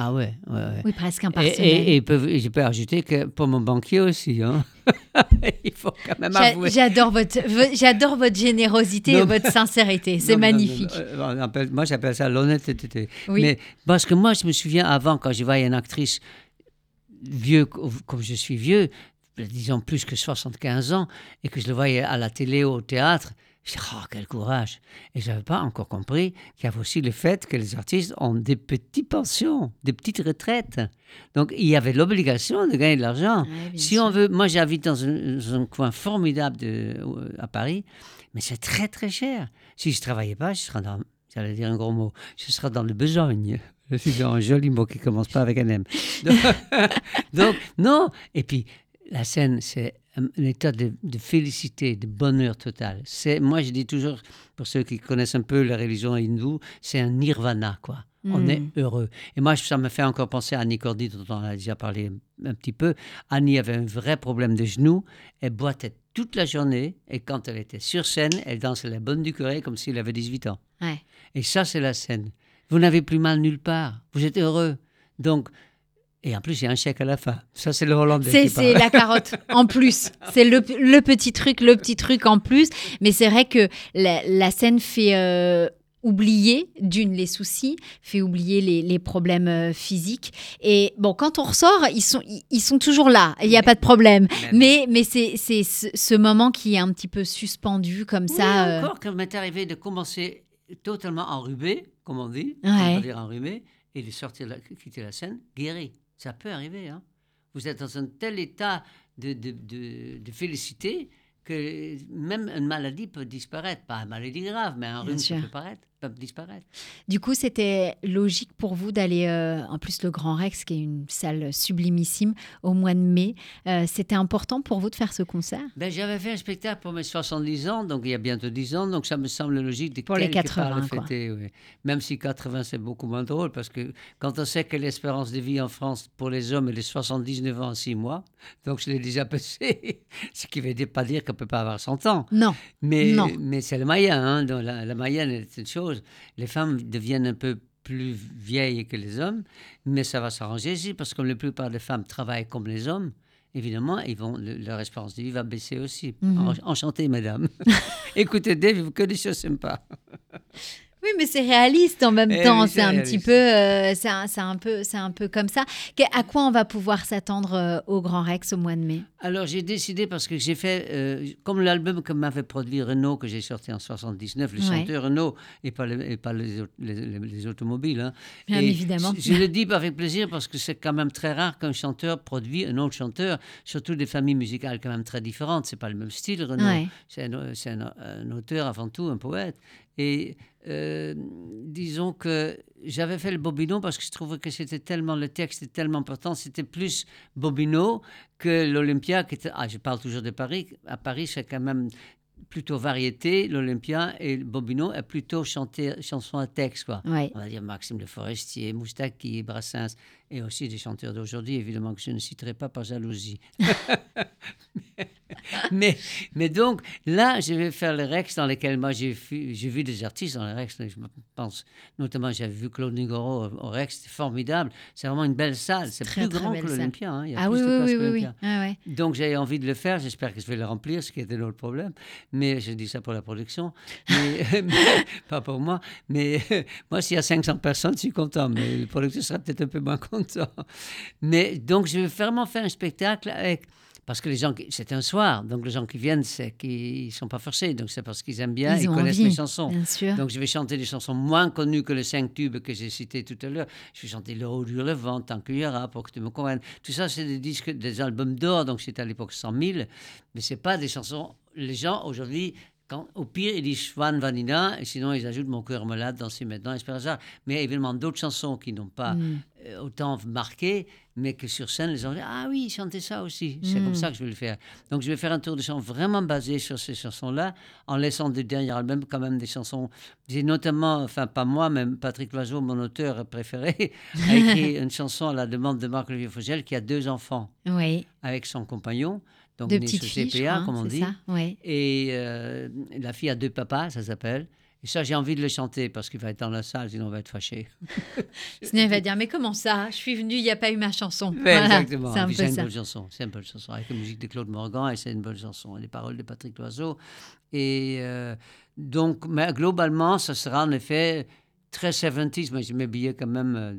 S3: Ah ouais, ouais, ouais.
S2: Oui, presque un par
S3: Et,
S2: semaine.
S3: et, et ils peuvent- je peux ajouter que pour mon banquier aussi, hein. il faut quand même avouer.
S2: J'adore votre, vo- j'adore votre générosité et votre sincérité. C'est
S3: Non, non, non,
S2: magnifique.
S3: euh, appelle- moi, j'appelle ça l'honnêteté.
S2: Oui.
S3: Mais parce que moi, je me souviens avant, quand je voyais une actrice vieux, co- comme je suis vieux, disons plus que 75 ans, et que je le voyais à la télé ou au théâtre, je disais, oh, quel courage. Et je n'avais pas encore compris qu'il y avait aussi le fait que les artistes ont des petites pensions, des petites retraites. Donc, il y avait l'obligation de gagner de l'argent.
S2: Ouais,
S3: Si
S2: sûr.
S3: on veut, moi j'habite dans un, dans un coin formidable de, euh, à Paris, mais c'est très très cher. Si je travaillais pas, je serais dans, j'allais dire un gros mot, je serais dans le besogne. Dans un joli mot qui commence pas avec un M. Donc, donc, non. Et puis la scène, c'est un, un état de, de félicité, de bonheur total. C'est, moi je dis toujours, pour ceux qui connaissent un peu la religion hindoue, c'est un nirvana quoi. On
S2: Mm.
S3: est heureux. Et moi, ça me fait encore penser à Annie Cordy, dont on a déjà parlé un petit peu. Annie avait un vrai problème de genoux. Elle boitait toute la journée et quand elle était sur scène, elle dansait la bonne du curé comme s'il avait 18 ans.
S2: Ouais.
S3: Et ça, c'est la scène. Vous n'avez plus mal nulle part. Vous êtes heureux. Donc, et en plus, il y a un chèque à la fin. Ça, c'est le Hollandais.
S2: C'est la carotte en plus. C'est le, le petit truc, le petit truc en plus. Mais c'est vrai que la, la scène fait euh, oublier, d'une, les soucis, fait oublier les, les problèmes euh, physiques. Et bon, quand on ressort, ils sont, ils, ils sont toujours là. Il n'y a
S3: Mais-
S2: pas de problème.
S3: Même.
S2: Mais, mais c'est c'est ce, ce moment qui est un petit peu suspendu comme
S3: Oui,
S2: ça. euh,
S3: encore, quand m'est arrivé de commencer totalement enrhumé, comme on dit,
S2: Ouais.
S3: on va dire enrhumé, et de sortir, la, quitter la scène, guéri. Ça peut arriver. Hein. Vous êtes dans un tel état de, de, de, de félicité que même une maladie peut disparaître. Pas une maladie grave, mais un rhume, peut, paraître, peut disparaître.
S2: Du coup, c'était logique pour vous d'aller, euh, en plus le Grand Rex, qui est une salle sublimissime, au mois de mai. Euh, c'était important pour vous de faire ce concert?
S3: Ben, J'avais fait un spectacle pour mes 70 ans, donc il y a bientôt 10 ans, donc ça me semble logique de
S2: Pour les
S3: quelque part
S2: 80,
S3: le fêter. oui. Même si 80, c'est beaucoup moins drôle, parce que quand on sait que l'espérance de vie en France pour les hommes est de 79 ans en 6 mois, donc je l'ai déjà passé, ce qui ne veut pas dire qu'on ne peut pas avoir 100 ans.
S2: Non.
S3: Mais,
S2: Non.
S3: mais c'est le moyen. Hein, donc la, la moyenne est une chose. Les femmes deviennent un peu plus vieilles que les hommes, mais ça va s'arranger ici parce que la plupart des femmes travaillent comme les hommes, évidemment, ils vont, le- leur espérance de vie va baisser aussi.
S2: Mhm.
S3: En- Enchanté, madame. Écoutez, Dave, que des choses sympas.
S2: Oui, mais c'est réaliste en même
S3: Eh
S2: temps.
S3: oui,
S2: c'est un
S3: réaliste.
S2: petit peu, euh, c'est un, peu, c'est un peu comme ça. À quoi on va pouvoir s'attendre euh, au Grand Rex au mois de mai?
S3: Alors, j'ai décidé parce que j'ai fait, euh, comme l'album que m'avait produit Renault, que j'ai sorti en 79, le
S2: Ouais.
S3: chanteur Renault, et pas, les, et pas les, au- les- les- les automobiles. hein.
S2: Bien
S3: Et
S2: évidemment.
S3: Je, je le dis avec plaisir parce que c'est quand même très rare qu'un chanteur produit un autre chanteur, surtout des familles musicales quand même très différentes. C'est pas le même style, Renault.
S2: Ouais.
S3: C'est un, c'est un- un auteur avant tout, un poète. Et euh, disons que j'avais fait le Bobino parce que je trouvais que c'était tellement, le texte était tellement important, c'était plus Bobino que l'Olympia. qui était- Ah, je parle toujours de Paris. À Paris, c'est quand même plutôt variété, l'Olympia, et le Bobino est plutôt chanté, chanson à texte, quoi.
S2: Ouais.
S3: On va dire Maxime Le Forestier, Moustaki, Brassens, et aussi des chanteurs d'aujourd'hui, évidemment, que je ne citerai pas par jalousie. mais, mais donc, là, je vais faire le Rex dans lequel moi j'ai vu, j'ai vu des artistes dans le Rex. Je pense, notamment, j'avais vu Claude Nigoro au, au Rex, c'était formidable. C'est vraiment une belle salle. C'est plus grand que l'Olympia. hein. Il y a
S2: Ah
S3: plus
S2: oui,
S3: de
S2: oui, oui, oui. Ah ouais.
S3: Donc j'ai envie de le faire, j'espère que je vais le remplir, ce qui était notre problème. Mais je dis ça pour la production, mais, mais- pas pour moi. Mais moi, s'il y a 500 personnes, je suis content, mais le producteur sera peut-être un peu moins content. Mais donc je vais vraiment faire un spectacle avec... Parce que les gens, qui- c'est un soir, donc les gens qui viennent, c'est qu'ils ne sont pas forcés, donc c'est parce qu'ils aiment bien,
S2: Ils
S3: connaissent
S2: envie,
S3: mes chansons.
S2: Bien sûr.
S3: Donc, je vais chanter des chansons moins connues que les cinq tubes que j'ai cités tout à l'heure. Je vais chanter Le haut du le vent, Tant qu'il y aura, pour que tu me comprennes. Tout ça, c'est des disques, des albums d'or, donc c'était à l'époque 100 000. Mais c'est pas des chansons. Les gens, aujourd'hui, quand, au pire, ils disent Schwan Vanina, et sinon, ils ajoutent Mon cœur malade, Danser maintenant, Esperanza. Mais évidemment, d'autres chansons qui n'ont pas
S2: Mm.
S3: euh, autant marqué, mais que sur scène, les gens disent Ah oui, chantez ça aussi. C'est
S2: Mm.
S3: comme ça que je vais le faire. Donc, je vais faire un tour de chant vraiment basé sur ces chansons-là, en laissant du dernier album quand même des chansons. J'ai notamment, enfin, pas moi, mais Patrick Loiseau, mon auteur préféré, a écrit une chanson à la demande de Marc-Olivier Fogel qui a deux enfants
S2: Oui.
S3: avec son compagnon, donc
S2: Deux
S3: né
S2: petites
S3: sous
S2: filles, je
S3: CPA,
S2: crois,
S3: comme on dit.
S2: ça Ouais.
S3: Et euh, la fille a deux papas, ça s'appelle. Et ça, j'ai envie de le chanter parce qu'il va être dans la salle, sinon on va être fâché.
S2: Sinon, il va dire, mais comment ça? Je suis venu, il n'y a pas eu ma chanson.
S3: Ouais,
S2: Voilà,
S3: exactement.
S2: C'est un
S3: une
S2: ça.
S3: bonne chanson. C'est une bonne chanson. Avec la musique de Claude Morgan et c'est une bonne chanson. Les paroles de Patrick Loiseau. Et euh, donc, mais globalement, ça sera en effet très 70s, mais je m'habillais quand même euh,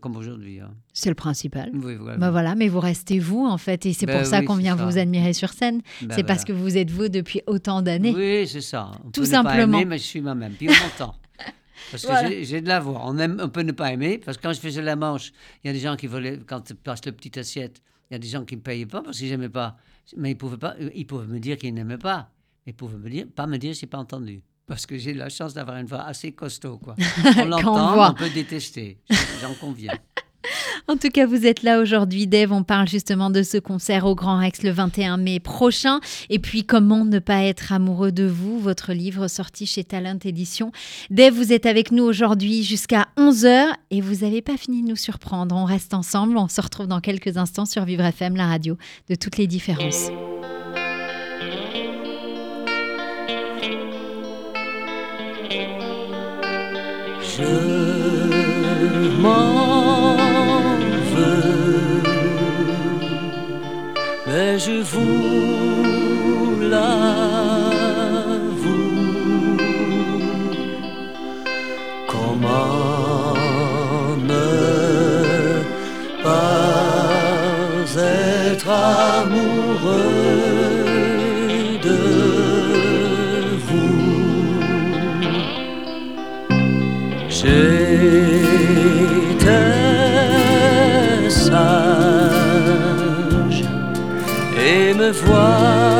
S3: comme aujourd'hui. hein.
S2: C'est le principal.
S3: Oui, voilà.
S2: Bah voilà, mais vous restez vous en fait, et c'est
S3: Ben
S2: pour ça
S3: oui,
S2: qu'on
S3: c'est
S2: vient
S3: ça.
S2: vous admirer sur scène.
S3: Ben
S2: c'est parce que vous êtes vous depuis autant d'années.
S3: Oui, c'est ça. On
S2: Tout
S3: peut ne pas
S2: simplement.
S3: aimer, mais je suis moi-même. Puis on m'entend. Parce que
S2: Voilà.
S3: j'ai- de la voix. On, aime, on peut ne pas aimer. Parce que quand je faisais la manche, il y a des gens qui voulaient, quand tu passes le petit assiette, il y a des gens qui ne me payaient pas parce qu'ils n'aimaient pas. Mais ils pouvaient, pas, euh, ils pouvaient me dire qu'ils n'aimaient pas. Ils pouvaient me dire, pas me dire, je n'ai pas entendu. Parce que j'ai la chance d'avoir une voix assez costaud. Quoi. On l'entend, mais on peut détester. J'en conviens.
S2: En tout cas, vous êtes là aujourd'hui, Dave. On parle justement de ce concert au Grand Rex le 21 mai prochain. Et puis, comment ne pas être amoureux de vous, votre livre sorti chez Talent Édition. Dave, vous êtes avec nous aujourd'hui jusqu'à 11h et vous n'avez pas fini de nous surprendre. On reste ensemble. On se retrouve dans quelques instants sur Vivre FM, la radio de toutes les différences.
S4: Je m'en veux, mais je vous l'avoue. Comment ne pas être amoureux? Et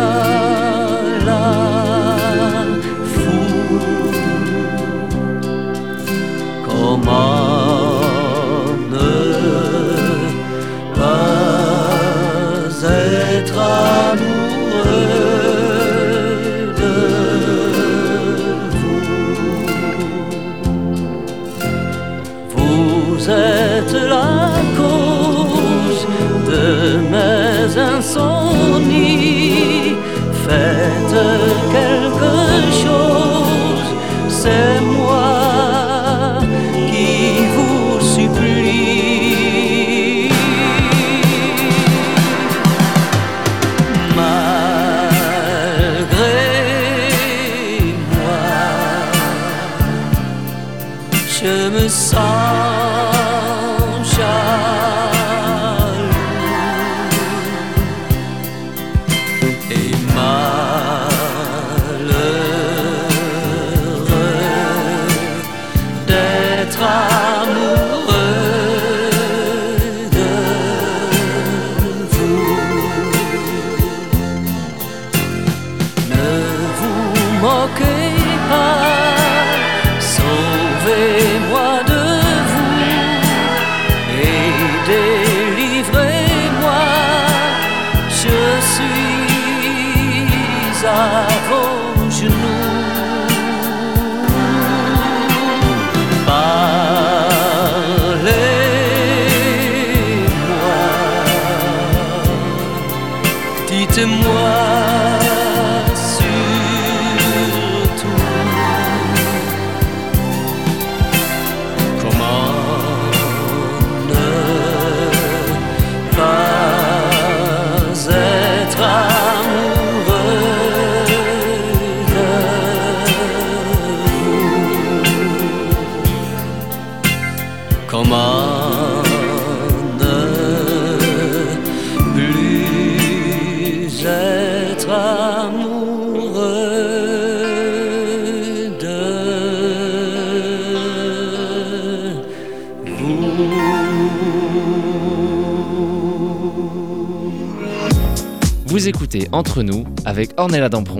S1: Entre nous avec Ornella Dampron.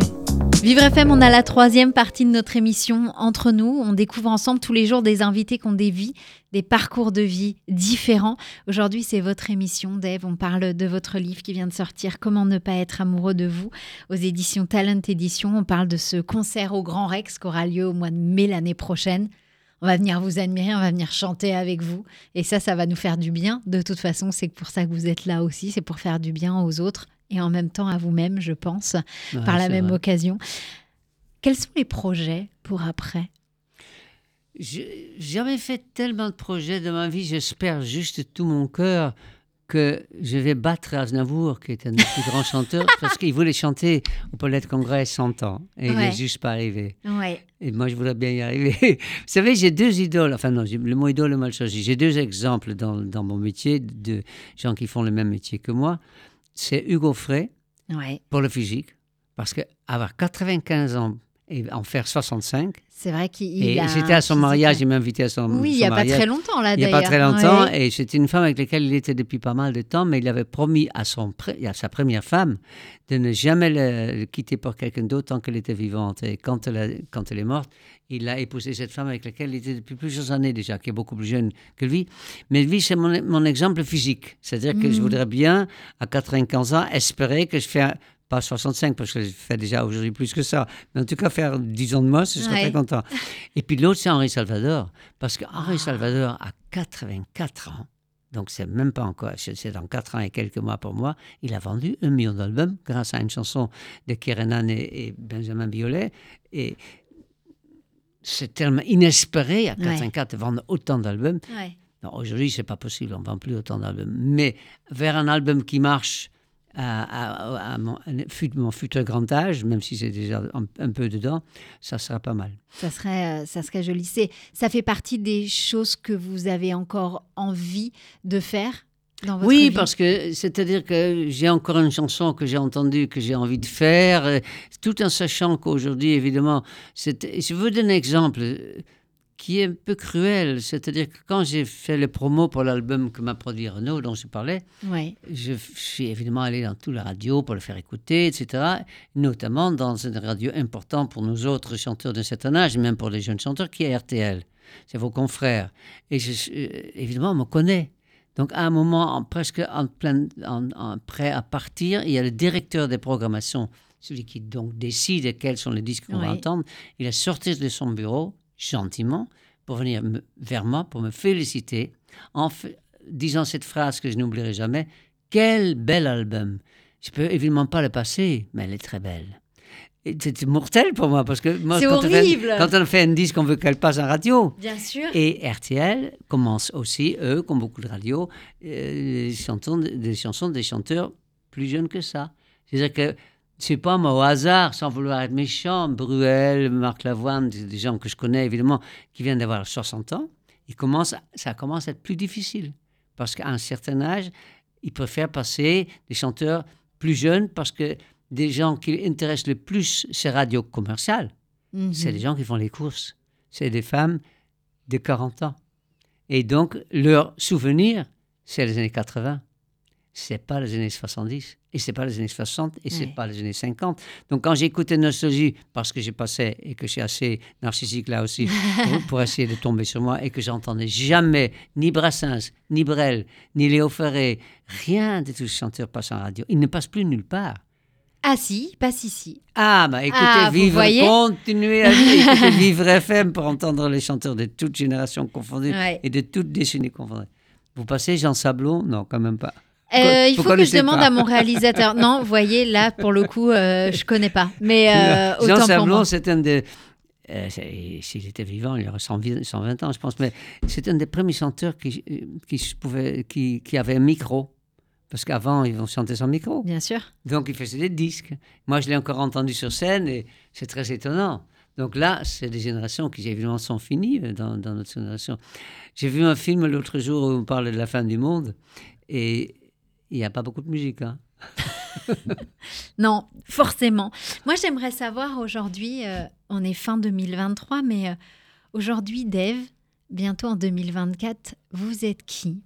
S2: Vivre FM, on a la troisième partie de notre émission Entre nous. On découvre ensemble tous les jours des invités qui ont des vies, des parcours de vie différents. Aujourd'hui, c'est votre émission, Dave. On parle de votre livre qui vient de sortir, Comment ne pas être amoureux de vous, aux éditions Talent Édition. On parle de ce concert au Grand Rex qui aura lieu au mois de mai l'année prochaine. On va venir vous admirer, on va venir chanter avec vous. Et ça, ça va nous faire du bien. De toute façon, c'est pour ça que vous êtes là aussi. C'est pour faire du bien aux autres et en même temps à vous-même, je pense
S3: Ouais,
S2: par la même
S3: vrai.
S2: occasion. Quels sont les projets pour après?
S3: J'ai jamais fait tellement de projets de ma vie. J'espère juste de tout mon cœur que je vais battre Aznavour, qui est un des plus grands chanteurs, parce qu'il voulait chanter au Palais de Congrès 100 ans. Et il n'est juste pas arrivé.
S2: Ouais.
S3: Et moi, je voudrais bien y arriver. Vous savez, j'ai deux idoles. Enfin, non, le mot idole est mal choisi. J'ai deux exemples dans, dans mon métier de gens qui font le même métier que moi. C'est Hugo Frey,
S2: Ouais.
S3: pour le physique, parce qu'avoir 95 ans et en faire 65,
S2: C'est vrai qu'il a
S3: j'étais à son mariage, il m'a invité à son,
S2: Oui, il n'y a pas
S3: mariage.
S2: très longtemps là
S3: Il n'y a
S2: d'ailleurs.
S3: pas très longtemps,
S2: Ouais.
S3: et c'était une femme avec laquelle il était depuis pas mal de temps, mais il avait promis à, son, à sa première femme de ne jamais le, le quitter pour quelqu'un d'autre tant qu'elle était vivante. Et quand elle, a- quand elle est morte, il a épousé cette femme avec laquelle il était depuis plusieurs années déjà, qui est beaucoup plus jeune que lui. Mais lui, c'est mon, mon exemple physique. C'est-à-dire que je
S2: Mhm.
S3: voudrais bien, à 95 ans, espérer que je fais... pas 65, parce que je fais déjà aujourd'hui plus que ça. Mais en tout cas, faire 10 ans de moi, je serais
S2: Ouais.
S3: très content. Et puis l'autre, c'est Henri Salvador. Parce que Henri Salvador a 84 ans. Donc, c'est même pas encore, c'est dans 4 ans et quelques mois pour moi. Il a vendu un million d'albums grâce à une chanson de Kerenan et, et Benjamin Biolay. Et c'est tellement inespéré à
S2: Ouais.
S3: 84 de vendre autant d'albums.
S2: Ouais.
S3: Aujourd'hui, c'est pas possible, on ne vend plus autant d'albums. Mais vers un album qui marche à, à- à mon, fut- mon futur grand âge, même si c'est déjà un, un peu dedans, ça sera pas mal.
S2: Ça serait, euh, ça serait joli. C'est, ça fait partie des choses que vous avez encore envie de faire dans votre
S3: Oui,
S2: vie?
S3: parce que c'est-à-dire que j'ai encore une chanson que j'ai entendue, que j'ai envie de faire, euh, tout en sachant qu'aujourd'hui, évidemment, je veux donner un exemple qui est un peu cruel. C'est-à-dire que quand j'ai fait les promos pour l'album que m'a produit Renaud, dont je parlais, je suis évidemment allé dans toute la radio pour le faire écouter, etc. Notamment dans une radio importante pour nous autres chanteurs d'un certain âge, même pour les jeunes chanteurs, qui est RTL. C'est vos confrères. Et je, évidemment, on me connaît. Donc, à un moment, en- presque en plein, en, en- prêt à partir, il y a le directeur des programmations, celui qui donc décide quels sont les disques qu'on va entendre. Il est sorti de son bureau, gentiment, pour venir me- vers moi, pour me féliciter, en disant cette phrase que je n'oublierai jamais Quel bel album Je peux évidemment pas le passer, mais elle est très belle. C'était mortel pour moi, parce que moi,
S2: C'est
S3: quand, on fait,
S2: horrible.
S3: quand on fait un disque, on veut qu'elle passe en radio.
S2: Bien sûr.
S3: Et RTL commence aussi, eux, comme beaucoup de radios, euh, des, chansons, des chansons des chanteurs plus jeunes que ça. C'est-à-dire que c'est pas moi au hasard, sans vouloir être méchant, Bruel, Marc Lavoine, des, des gens que je connais évidemment, qui viennent d'avoir 60 ans, ils commencent, ça commence à être plus difficile. Parce qu'à un certain âge, ils préfèrent passer des chanteurs plus jeunes parce que des gens qui intéressent le plus ces radios commerciales,
S2: Mhm.
S3: c'est les gens qui font les courses. C'est des femmes de 40 ans. Et donc, leur souvenir, c'est les années 80. C'est pas les années 70. Et c'est pas les années 60. Et c'est
S2: Ouais.
S3: pas les années 50. Donc, quand j'écoutais Nostalgie, parce que j'ai passé et que je suis assez narcissique là aussi, pour, pour essayer de tomber sur moi, et que j'entendais jamais ni Brassens, ni Brel, ni Léo Ferré, rien de tous ces chanteurs passent en radio. Ils ne passent plus nulle part.
S2: Ah si, passe ici.
S3: Ah, bah écoutez,
S2: Ah,
S3: vivre, continuez à écouter Vivre FM pour entendre les chanteurs de toutes générations confondues
S2: Ouais.
S3: et de toutes décennies confondues. Vous passez Jean Sablon? Non, quand même pas.
S2: Euh, il faut que je demande
S3: pas.
S2: à mon réalisateur. Non, vous voyez, là, pour le coup, euh, je connais pas. Mais euh,
S3: Jean Sablon, c'est un des. euh, S'il était vivant, il aurait 120, 120 ans, je pense, mais c'est un des premiers chanteurs qui, euh, qui, pouvait, qui, qui avait un micro. Parce qu'avant, ils vont chanter sans micro.
S2: Bien sûr.
S3: Donc, il faisait des disques. Moi, je l'ai encore entendu sur scène et c'est très étonnant. Donc là, c'est des générations qui, évidemment, sont finies dans, dans notre génération. J'ai vu un film l'autre jour où on parle de la fin du monde et il n'y a pas beaucoup de musique. Hein.
S2: Non, forcément. Moi, j'aimerais savoir aujourd'hui, euh, on est fin 2023, mais euh, aujourd'hui, Dave, bientôt en 2024, vous êtes qui?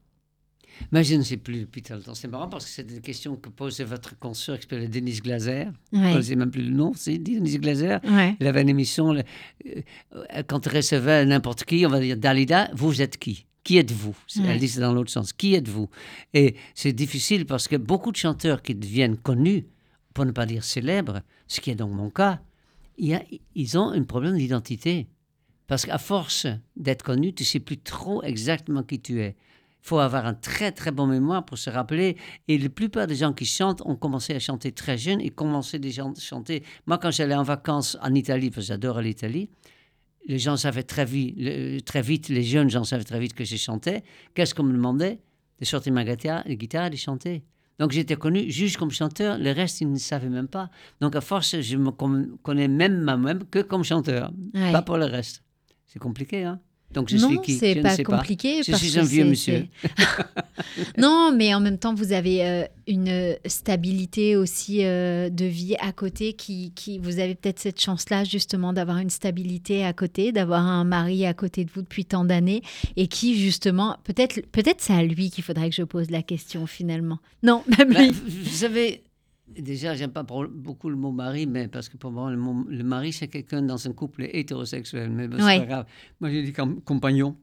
S3: Mais je ne sais plus depuis temps. C'est marrant parce que c'est une question que posait votre consoeur qui s'appelait Denise Glaser. Je ne sais même plus le nom, c'est Denise Glaser.
S2: Ouais.
S3: Il avait une émission, le- euh, quand il recevait n'importe qui, on va dire Dalida, vous êtes qui? Qui êtes-vous?
S2: Ouais.
S3: Elle dit c'est dans l'autre sens. Qui êtes-vous? Et c'est difficile parce que beaucoup de chanteurs qui deviennent connus, pour ne pas dire célèbres, ce qui est donc mon cas, ils ont un problème d'identité. Parce qu'à force d'être connu, tu sais plus trop exactement qui tu es. Il faut avoir un très très bon mémoire pour se rappeler. Et la plupart des gens qui chantent ont commencé à chanter très jeunes et commencé déjà à chanter. Moi, quand j'allais en vacances en Italie, parce que j'adore l'Italie, les gens savaient très vite, le- très vite, les jeunes gens savaient très vite que je chantais. Qu'est-ce qu'on me demandait? De sortir ma guitare, guitare et de chanter. Donc j'étais connu juste comme chanteur, le reste, ils ne savaient même pas. Donc à force, je me con- connais même moi-même que comme chanteur,
S2: Ouais.
S3: pas pour le reste. C'est compliqué, hein? Donc je
S2: non,
S3: suis qui?
S2: c'est pas compliqué. Parce
S3: suis un vieux monsieur.
S2: non, mais en même temps, vous avez euh, une stabilité aussi euh, de vie à côté qui, qui vous avez peut-être cette chance-là justement d'avoir une stabilité à côté, d'avoir un mari à côté de vous depuis tant d'années et qui justement, peut-être peut-être c'est à lui qu'il faudrait que je pose la question finalement. Non, même
S3: Ben,
S2: lui.
S3: vous vous savez, déjà, j'aime pas beaucoup le mot mari, mais parce que pour moi, le, mot- le mari, c'est quelqu'un dans un couple hétérosexuel. Mais c'est
S2: Ouais.
S3: pas grave. Moi, j'ai dit com- compagnon.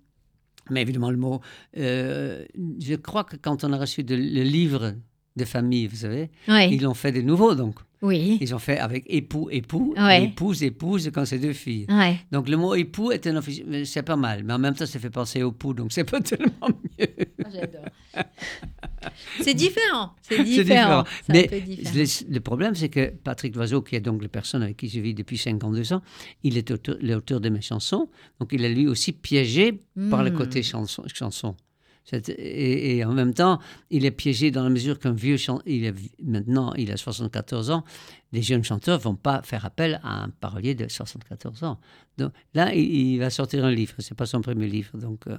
S3: Mais évidemment, le mot. euh, je crois que quand on a reçu de- le livre de famille, vous savez.
S2: Ouais.
S3: Ils l'ont fait de nouveau, donc.
S2: Oui.
S3: Ils ont fait avec époux, époux,
S2: Ouais.
S3: épouse, épouse, quand c'est deux filles.
S2: Ouais.
S3: Donc le mot époux est un offici- mais c'est pas mal, mais en même temps ça fait penser au pou, donc c'est pas tellement mieux.
S2: J'adore. C'est différent. C'est différent.
S3: Mais
S2: différent.
S3: le, le problème, c'est que Patrick Loiseau, qui est donc la personne avec qui je vis depuis 52 ans, il est auteur, l'auteur de mes chansons, donc il est lui aussi piégé par le
S2: Hmm.
S3: côté chanson. chanson. Et, et en même temps, il est piégé dans la mesure qu'un vieux chanteur, il est, maintenant il a 74 ans, les jeunes chanteurs vont pas faire appel à un parolier de 74 ans. Donc là, il, il va sortir un livre, c'est pas son premier livre. Donc, euh,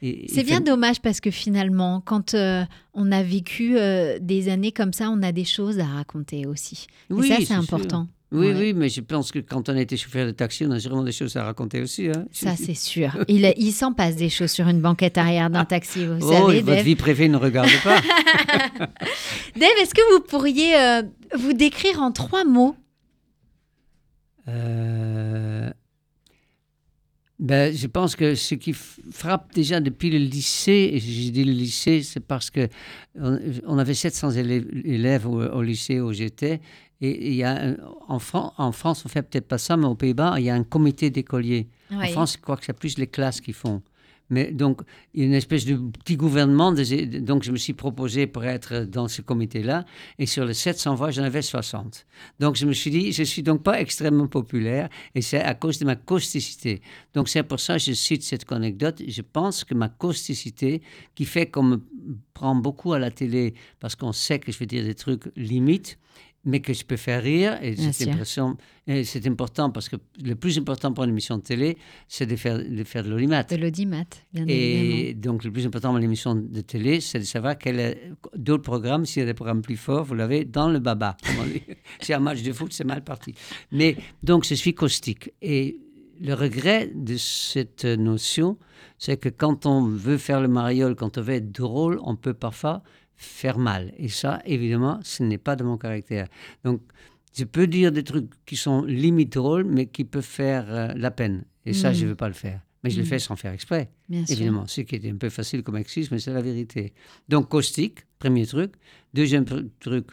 S2: C'est bien
S3: fait-
S2: dommage parce que finalement, quand euh, on a vécu euh, des années comme ça, on a des choses à raconter aussi.
S3: Oui,
S2: Et ça,
S3: c'est sûr. Oui,
S2: Ouais.
S3: oui, mais je pense que quand on a été chauffeur de taxi, on a sûrement des choses à raconter aussi. Hein.
S2: Ça, c'est sûr. Il, il s'en passe des choses sur une banquette arrière d'un taxi, vous
S3: Oh,
S2: savez,
S3: votre
S2: Dave.
S3: vie privée ne regarde pas.
S2: Dave, est-ce que vous pourriez euh, vous décrire en trois mots?
S3: Euh, Ben, je pense que ce qui frappe déjà depuis le lycée, et j'ai dit le lycée, c'est parce que on, on avait 700 élèves, élèves au, au lycée où j'étais, et il y a un- en, Fran- en France, on fait peut-être pas ça, mais aux Pays-Bas, il y a un comité d'écoliers. En. France, je crois que c'est plus les classes qui font. Mais donc, il y a une espèce de petit gouvernement. donc, je me suis proposé pour être dans ce comité-là. Et sur les 700 voix, j'en avais 60. Donc, je me suis dit, je ne suis donc pas extrêmement populaire. Et c'est à cause de ma causticité. Donc, c'est pour ça que je cite cette anecdote. Je pense que ma causticité, qui fait qu'on me prend beaucoup à la télé, parce qu'on sait que je vais dire des trucs limites, mais que je peux faire rire. Et c'est important parce que le plus important pour une émission de télé, c'est de faire de, faire de l'audimat.
S2: De l'audimat, bien évidemment.
S3: Et donc, le plus important dans l'émission de télé, c'est de savoir quel est d'autres programmes, s'il y a des programmes plus forts, vous l'avez dans le baba. c'est un match de foot, c'est mal parti. Mais donc, je suis caustique. Et le regret de cette notion, c'est que quand on veut faire le mariole, quand on veut être drôle, on peut parfois faire mal. Et ça, évidemment, ce n'est pas de mon caractère. Donc, je peux dire des trucs qui sont limite drôles, mais qui peuvent faire euh, la peine. Et ça,
S2: Mm.
S3: je ne veux pas le faire. Mais je le
S2: Mm.
S3: fais sans faire exprès.
S2: Bien sûr.
S3: Évidemment, ce qui est un peu facile comme excuse, mais c'est la vérité. Donc, caustique, premier truc. Deuxième truc,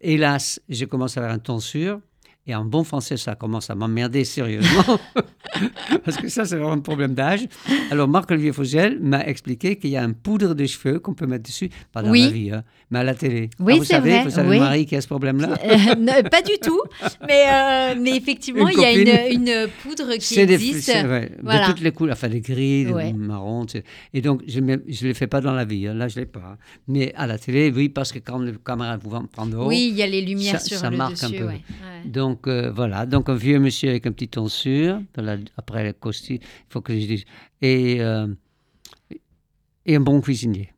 S3: hélas, je commence à avoir un ton sûr. Et en bon français, ça commence à m'emmerder sérieusement. Parce que ça, c'est vraiment un problème d'âge. Alors, Marc-Olivier Fogel m'a expliqué qu'il y a un poudre de cheveux qu'on peut mettre dessus, pas dans
S2: Oui.
S3: la vie, hein, mais à la télé.
S2: Oui,
S3: Ah, vous
S2: c'est
S3: savez,
S2: vrai,
S3: vous savez,
S2: oui.
S3: Marie, qui a ce problème-là
S2: Euh, pas du tout, mais, euh, mais effectivement, il y a une, une poudre qui
S3: des-
S2: existe.
S3: c'est vrai,
S2: voilà.
S3: de toutes les couleurs, enfin des gris, des
S2: Ouais.
S3: marrons. tu sais. Et donc, je ne les fais pas dans la vie, hein, là je ne l'ai pas. Mais à la télé, oui, parce que quand le caméra vous prend de haut.
S2: Oui, il y a les lumières
S3: Ça-
S2: sur
S3: ça
S2: le
S3: marque un peu.
S2: ouais. Ouais.
S3: Donc euh, voilà, donc un vieux monsieur avec un petit ton sûr, de la- après le costume, il faut que je dise, et, euh, et un bon cuisinier.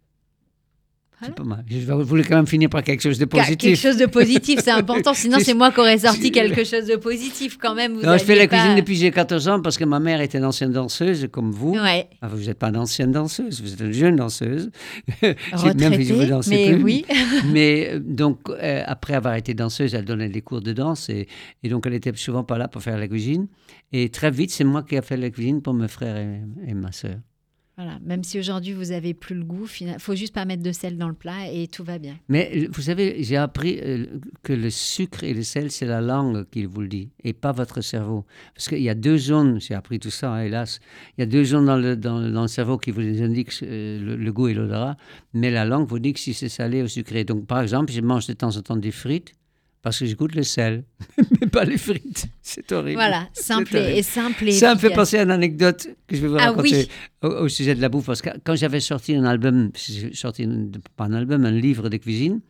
S2: Voilà.
S3: C'est pas mal. Je voulais quand même finir par quelque chose de
S2: Quelque
S3: positif.
S2: chose de positif, c'est important. Sinon,
S3: C'est-
S2: moi qui aurais sorti quelque chose de positif quand même. Vous
S3: Non, je fais la
S2: pas-
S3: cuisine depuis que j'ai 14 ans parce que ma mère était une ancienne danseuse comme vous.
S2: Ouais,
S3: Ah, vous n'êtes pas une ancienne danseuse, vous êtes une jeune danseuse. Même si vous
S2: retraitée,
S3: dansez
S2: mais
S3: plus.
S2: oui.
S3: Mais euh, donc, euh, après avoir été danseuse, elle donnait des cours de danse et, et donc elle était souvent pas là pour faire la cuisine. Et très vite, c'est moi qui ai fait la cuisine pour mes frères et, et ma sœur.
S2: Voilà, même si aujourd'hui vous avez plus le goût, il faut juste pas mettre de sel dans le plat et tout va bien.
S3: Mais euh, vous savez, j'ai appris euh, que le sucre et le sel, c'est la langue qui vous le dit et pas votre cerveau. Parce qu'il y a deux zones, j'ai appris tout ça, hein, hélas, il y a deux zones dans le, dans, le cerveau qui vous indiquent euh, le, le goût et l'odorat, mais la langue vous dit que si c'est salé ou sucré. Donc, par exemple, je mange de temps en temps des frites parce que je goûte le sel, mais pas les frites. C'est horrible.
S2: Voilà, simple et simple et
S3: Ça me fait penser à une anecdote que je vais vous
S2: Ah
S3: raconter
S2: oui.
S3: au, au sujet de la bouffe. Parce que quand j'avais sorti un album, j'ai sorti un- pas un album, un livre de cuisine,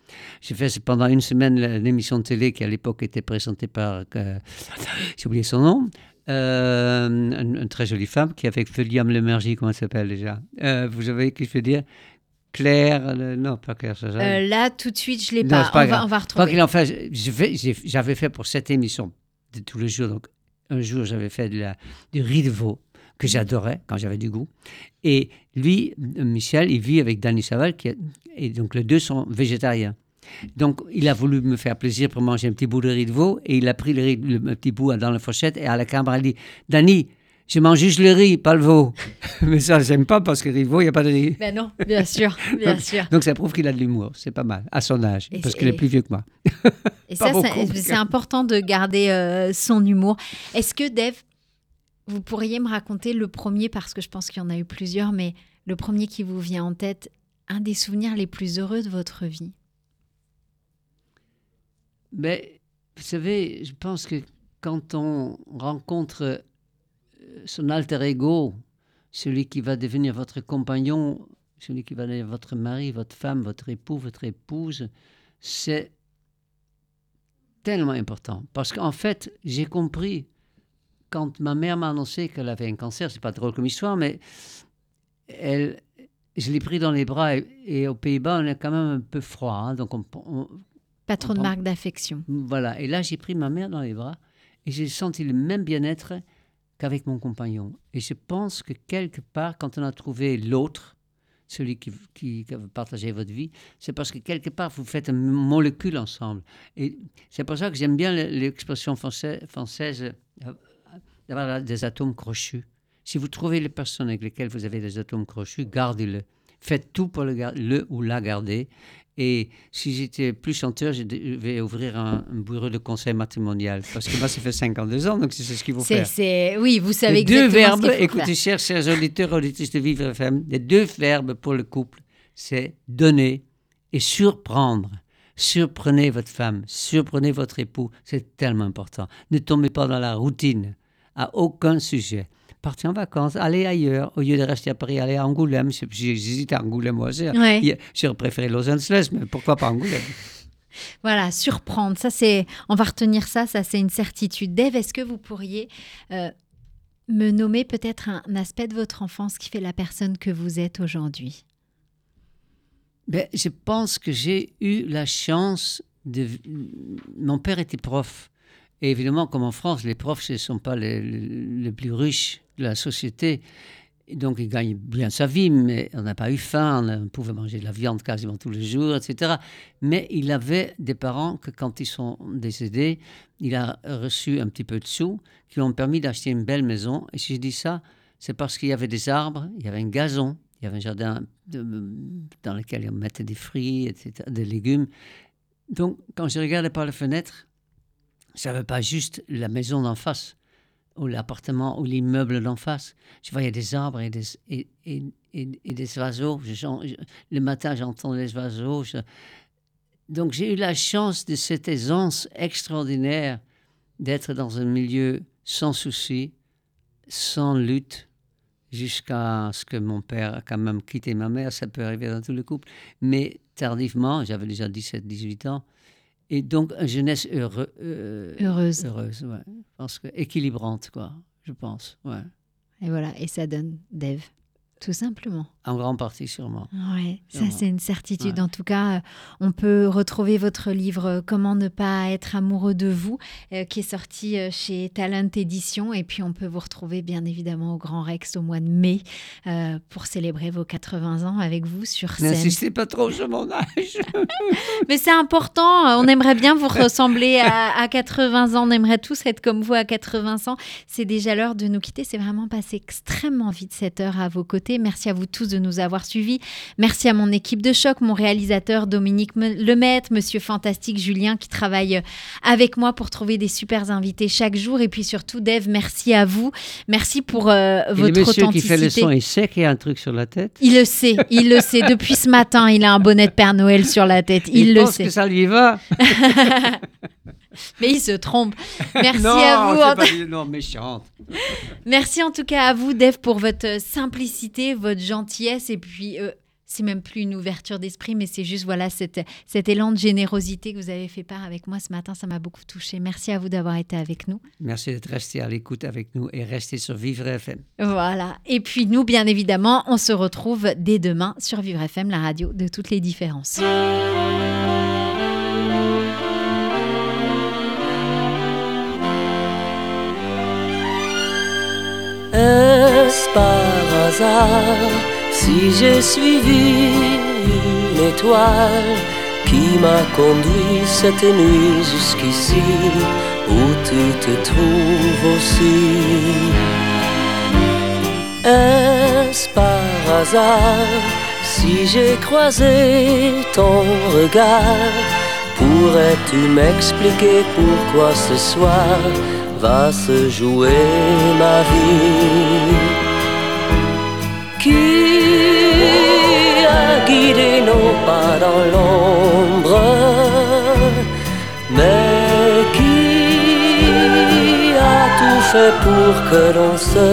S3: j'ai fait pendant une semaine l'émission de télé qui à l'époque était présentée par, euh, j'ai oublié son nom, euh, une, une très jolie femme qui avec William Lemergy, comment elle s'appelle déjà Euh, Vous savez qui je veux dire? Claire, non pas Claire Chazal.
S2: Euh, là, tout de suite, je l'ai
S3: Non,
S2: pas. on, va,
S3: grave.
S2: on va
S3: Quoi
S2: retrouver.
S3: qu'il en fasse, j'avais fait pour cette émission de tous les jours, donc un jour j'avais fait de la, du riz de veau que j'adorais quand j'avais du goût. Et lui, Michel, il vit avec Danny Saval, qui est- et donc les deux sont végétariens. Donc il a voulu me faire plaisir pour manger un petit bout de riz de veau et il a pris le, riz- le petit bout dans la fourchette et à la caméra il dit Danny, Je mange juste le riz, pas le veau. Mais ça, j'aime pas parce que le veau, il n'y a pas de riz.
S2: Ben non, bien sûr, bien sûr.
S3: Donc ça prouve qu'il a de l'humour, c'est pas mal, à son âge,
S2: Et
S3: parce qu'il est plus vieux que moi.
S2: Et ça, c'est important de garder euh, son humour. Est-ce que, Dave, vous pourriez me raconter le premier, parce que je pense qu'il y en a eu plusieurs, mais le premier qui vous vient en tête, un des souvenirs les plus heureux de votre vie?
S3: Mais vous savez, je pense que quand on rencontre son alter ego, celui qui va devenir votre compagnon, celui qui va devenir votre mari, votre femme, votre époux, votre épouse, c'est tellement important. Parce qu'en fait, j'ai compris, quand ma mère m'a annoncé qu'elle avait un cancer, c'est pas drôle comme histoire, mais elle, je l'ai pris dans les bras et, et aux Pays-Bas, on est quand même un peu froid. hein, donc on- on,
S2: Pas trop de marque d'affection.
S3: voilà. Et là, j'ai pris ma mère dans les bras et j'ai senti le même bien-être qu'avec mon compagnon. Et je pense que quelque part, quand on a trouvé l'autre, celui qui, qui, qui votre vie, c'est parce que quelque part, vous faites une molécule ensemble. Et c'est pour ça que j'aime bien le- l'expression française, euh, d'avoir des atomes crochus. Si vous trouvez les personnes avec lesquelles vous avez des atomes crochus, gardez-le. Faites tout pour le, le ou la garder. Et si j'étais plus chanteur, je vais ouvrir un, un bureau de conseil matrimonial. Parce que moi, ça fait 52 ans, donc c'est ce qu'il faut faire.
S2: c'est, oui, vous savez
S3: Les deux
S2: ce
S3: verbes,
S2: faut
S3: écoutez, chers, chers auditeurs, auditrices de Vivre FM, les deux verbes pour le couple, c'est donner et surprendre. Surprenez votre femme, surprenez votre époux, c'est tellement important. Ne tombez pas dans la routine, à aucun sujet. Partez en vacances, allez ailleurs, au lieu de rester à Paris, allez à Angoulême. J'hésite à Angoulême moi aussi.
S2: Ouais.
S3: J'aurais préféré Los Angeles, mais pourquoi pas Angoulême?
S2: Voilà, surprendre. Ça, c'est, on va retenir ça. Ça, c'est une certitude. Dave, est-ce que vous pourriez euh, me nommer peut-être un, un aspect de votre enfance qui fait la personne que vous êtes aujourd'hui?
S3: Ben, je pense que j'ai eu la chance de... Mon père était prof. Et évidemment, comme en France, les profs, ce ne sont pas les- les plus riches de la société. Et donc, il gagne bien sa vie, mais on n'a pas eu faim, on pouvait manger de la viande quasiment tous les jours, etc. Mais il avait des parents que, quand ils sont décédés, il a reçu un petit peu de sous qui lui ont permis d'acheter une belle maison. Et si je dis ça, c'est parce qu'il y avait des arbres, il y avait un gazon, il y avait un jardin dans lequel on mettait des fruits, etc., des légumes. Donc, quand je regardais par la fenêtre, je n'avais pas juste la maison d'en face, ou l'appartement, ou l'immeuble d'en face. Je voyais des arbres et des, et, et- et- des oiseaux. Le matin, j'entendais les oiseaux. Donc, j'ai eu la chance de cette aisance extraordinaire d'être dans un milieu sans souci, sans lutte, jusqu'à ce que mon père a quand même quitté ma mère. Ça peut arriver dans tous les couples. Mais tardivement, j'avais déjà 17, 18 ans. Et donc, une jeunesse heureux- euh,
S2: Heureuse.
S3: Heureuse, ouais. Je pense que équilibrante, quoi, je pense. Ouais.
S2: Et voilà, et ça donne Dave, tout simplement.
S3: En grande partie, sûrement.
S2: Ouais, ça c'est une certitude.
S3: Ouais.
S2: En tout cas, euh, on peut retrouver votre livre euh, Comment ne pas être amoureux de vous, euh, qui est sorti chez Talent Édition. Et puis on peut vous retrouver bien évidemment au Grand Rex au mois de mai euh, pour célébrer vos 80 ans avec vous sur scène.
S3: N'insistez pas trop sur mon âge.
S2: Mais c'est important. On aimerait bien vous ressembler à, à 80 ans. On aimerait tous être comme vous à 80 ans. C'est déjà l'heure de nous quitter. C'est vraiment passé extrêmement vite cette heure à vos côtés. Merci à vous tous de nous avoir suivis. Merci à mon équipe de choc, mon réalisateur Dominique Lemaitre, Monsieur Fantastique Julien qui travaille euh, avec moi pour trouver des super invités chaque jour. Et puis surtout, Dave, merci à vous. Merci pour euh, votre
S3: le monsieur qui
S2: authenticité.
S3: fait le son, il sait qu'il y a un truc sur la tête.
S2: Il le sait, il le sait. Depuis ce matin, il a un bonnet de Père Noël sur la tête. Il, le
S3: pense
S2: sait.
S3: que ça lui va.
S2: Mais il se trompe. Merci
S3: non,
S2: à vous. en-
S3: pas non, méchante.
S2: Merci en tout cas à vous, Dave, pour votre simplicité, votre gentillesse. Et puis, euh, c'est même plus une ouverture d'esprit, mais c'est juste voilà cette, cet élan de générosité que vous avez fait part avec moi ce matin. Ça m'a beaucoup touché. Merci à vous d'avoir été avec nous.
S3: Merci d'être resté à l'écoute avec nous et rester sur Vivre FM.
S2: Voilà. Et puis, nous, bien évidemment, on se retrouve dès demain sur Vivre FM, la radio de toutes les différences.
S4: Est-ce par hasard si j'ai suivi une étoile qui m'a conduit cette nuit jusqu'ici où tu te trouves aussi? Est-ce par hasard si j'ai croisé ton regard Pourrais-tu m'expliquer pourquoi ce soir va se jouer ma vie Qui a guidé nos pas dans l'ombre Mais qui a tout fait pour que l'on se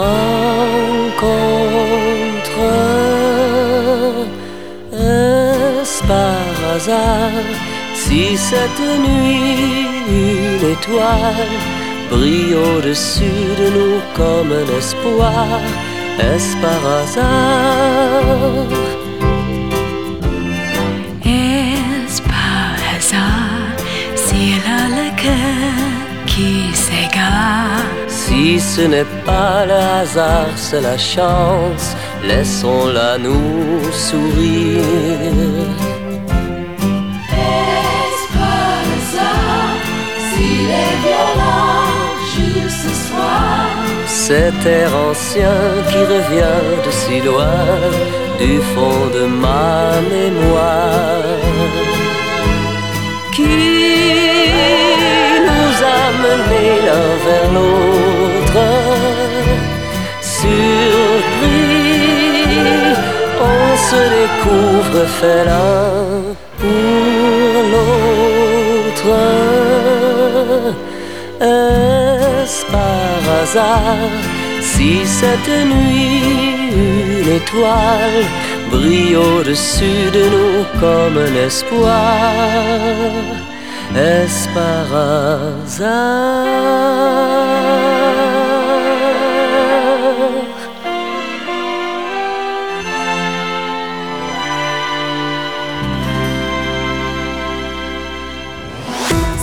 S4: rencontre? Est-ce par hasard si cette nuit une étoile brille au-dessus de nous comme un espoir. Est-ce par hasard?
S5: Est-ce par hasard? S'il a le cœur qui s'égare.
S4: Si ce n'est pas le hasard, c'est la chance, laissons-la nous sourire. Cet air ancien qui revient de si loin, du fond de ma mémoire, qui nous a menés l'un vers l'autre, surpris, on se découvre fait l'un pour l'autre. Hasard. Si cette nuit une étoile brille au-dessus de nous comme un espoir. Est-ce par hasard?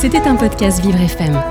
S6: C'était un podcast Vivre FM.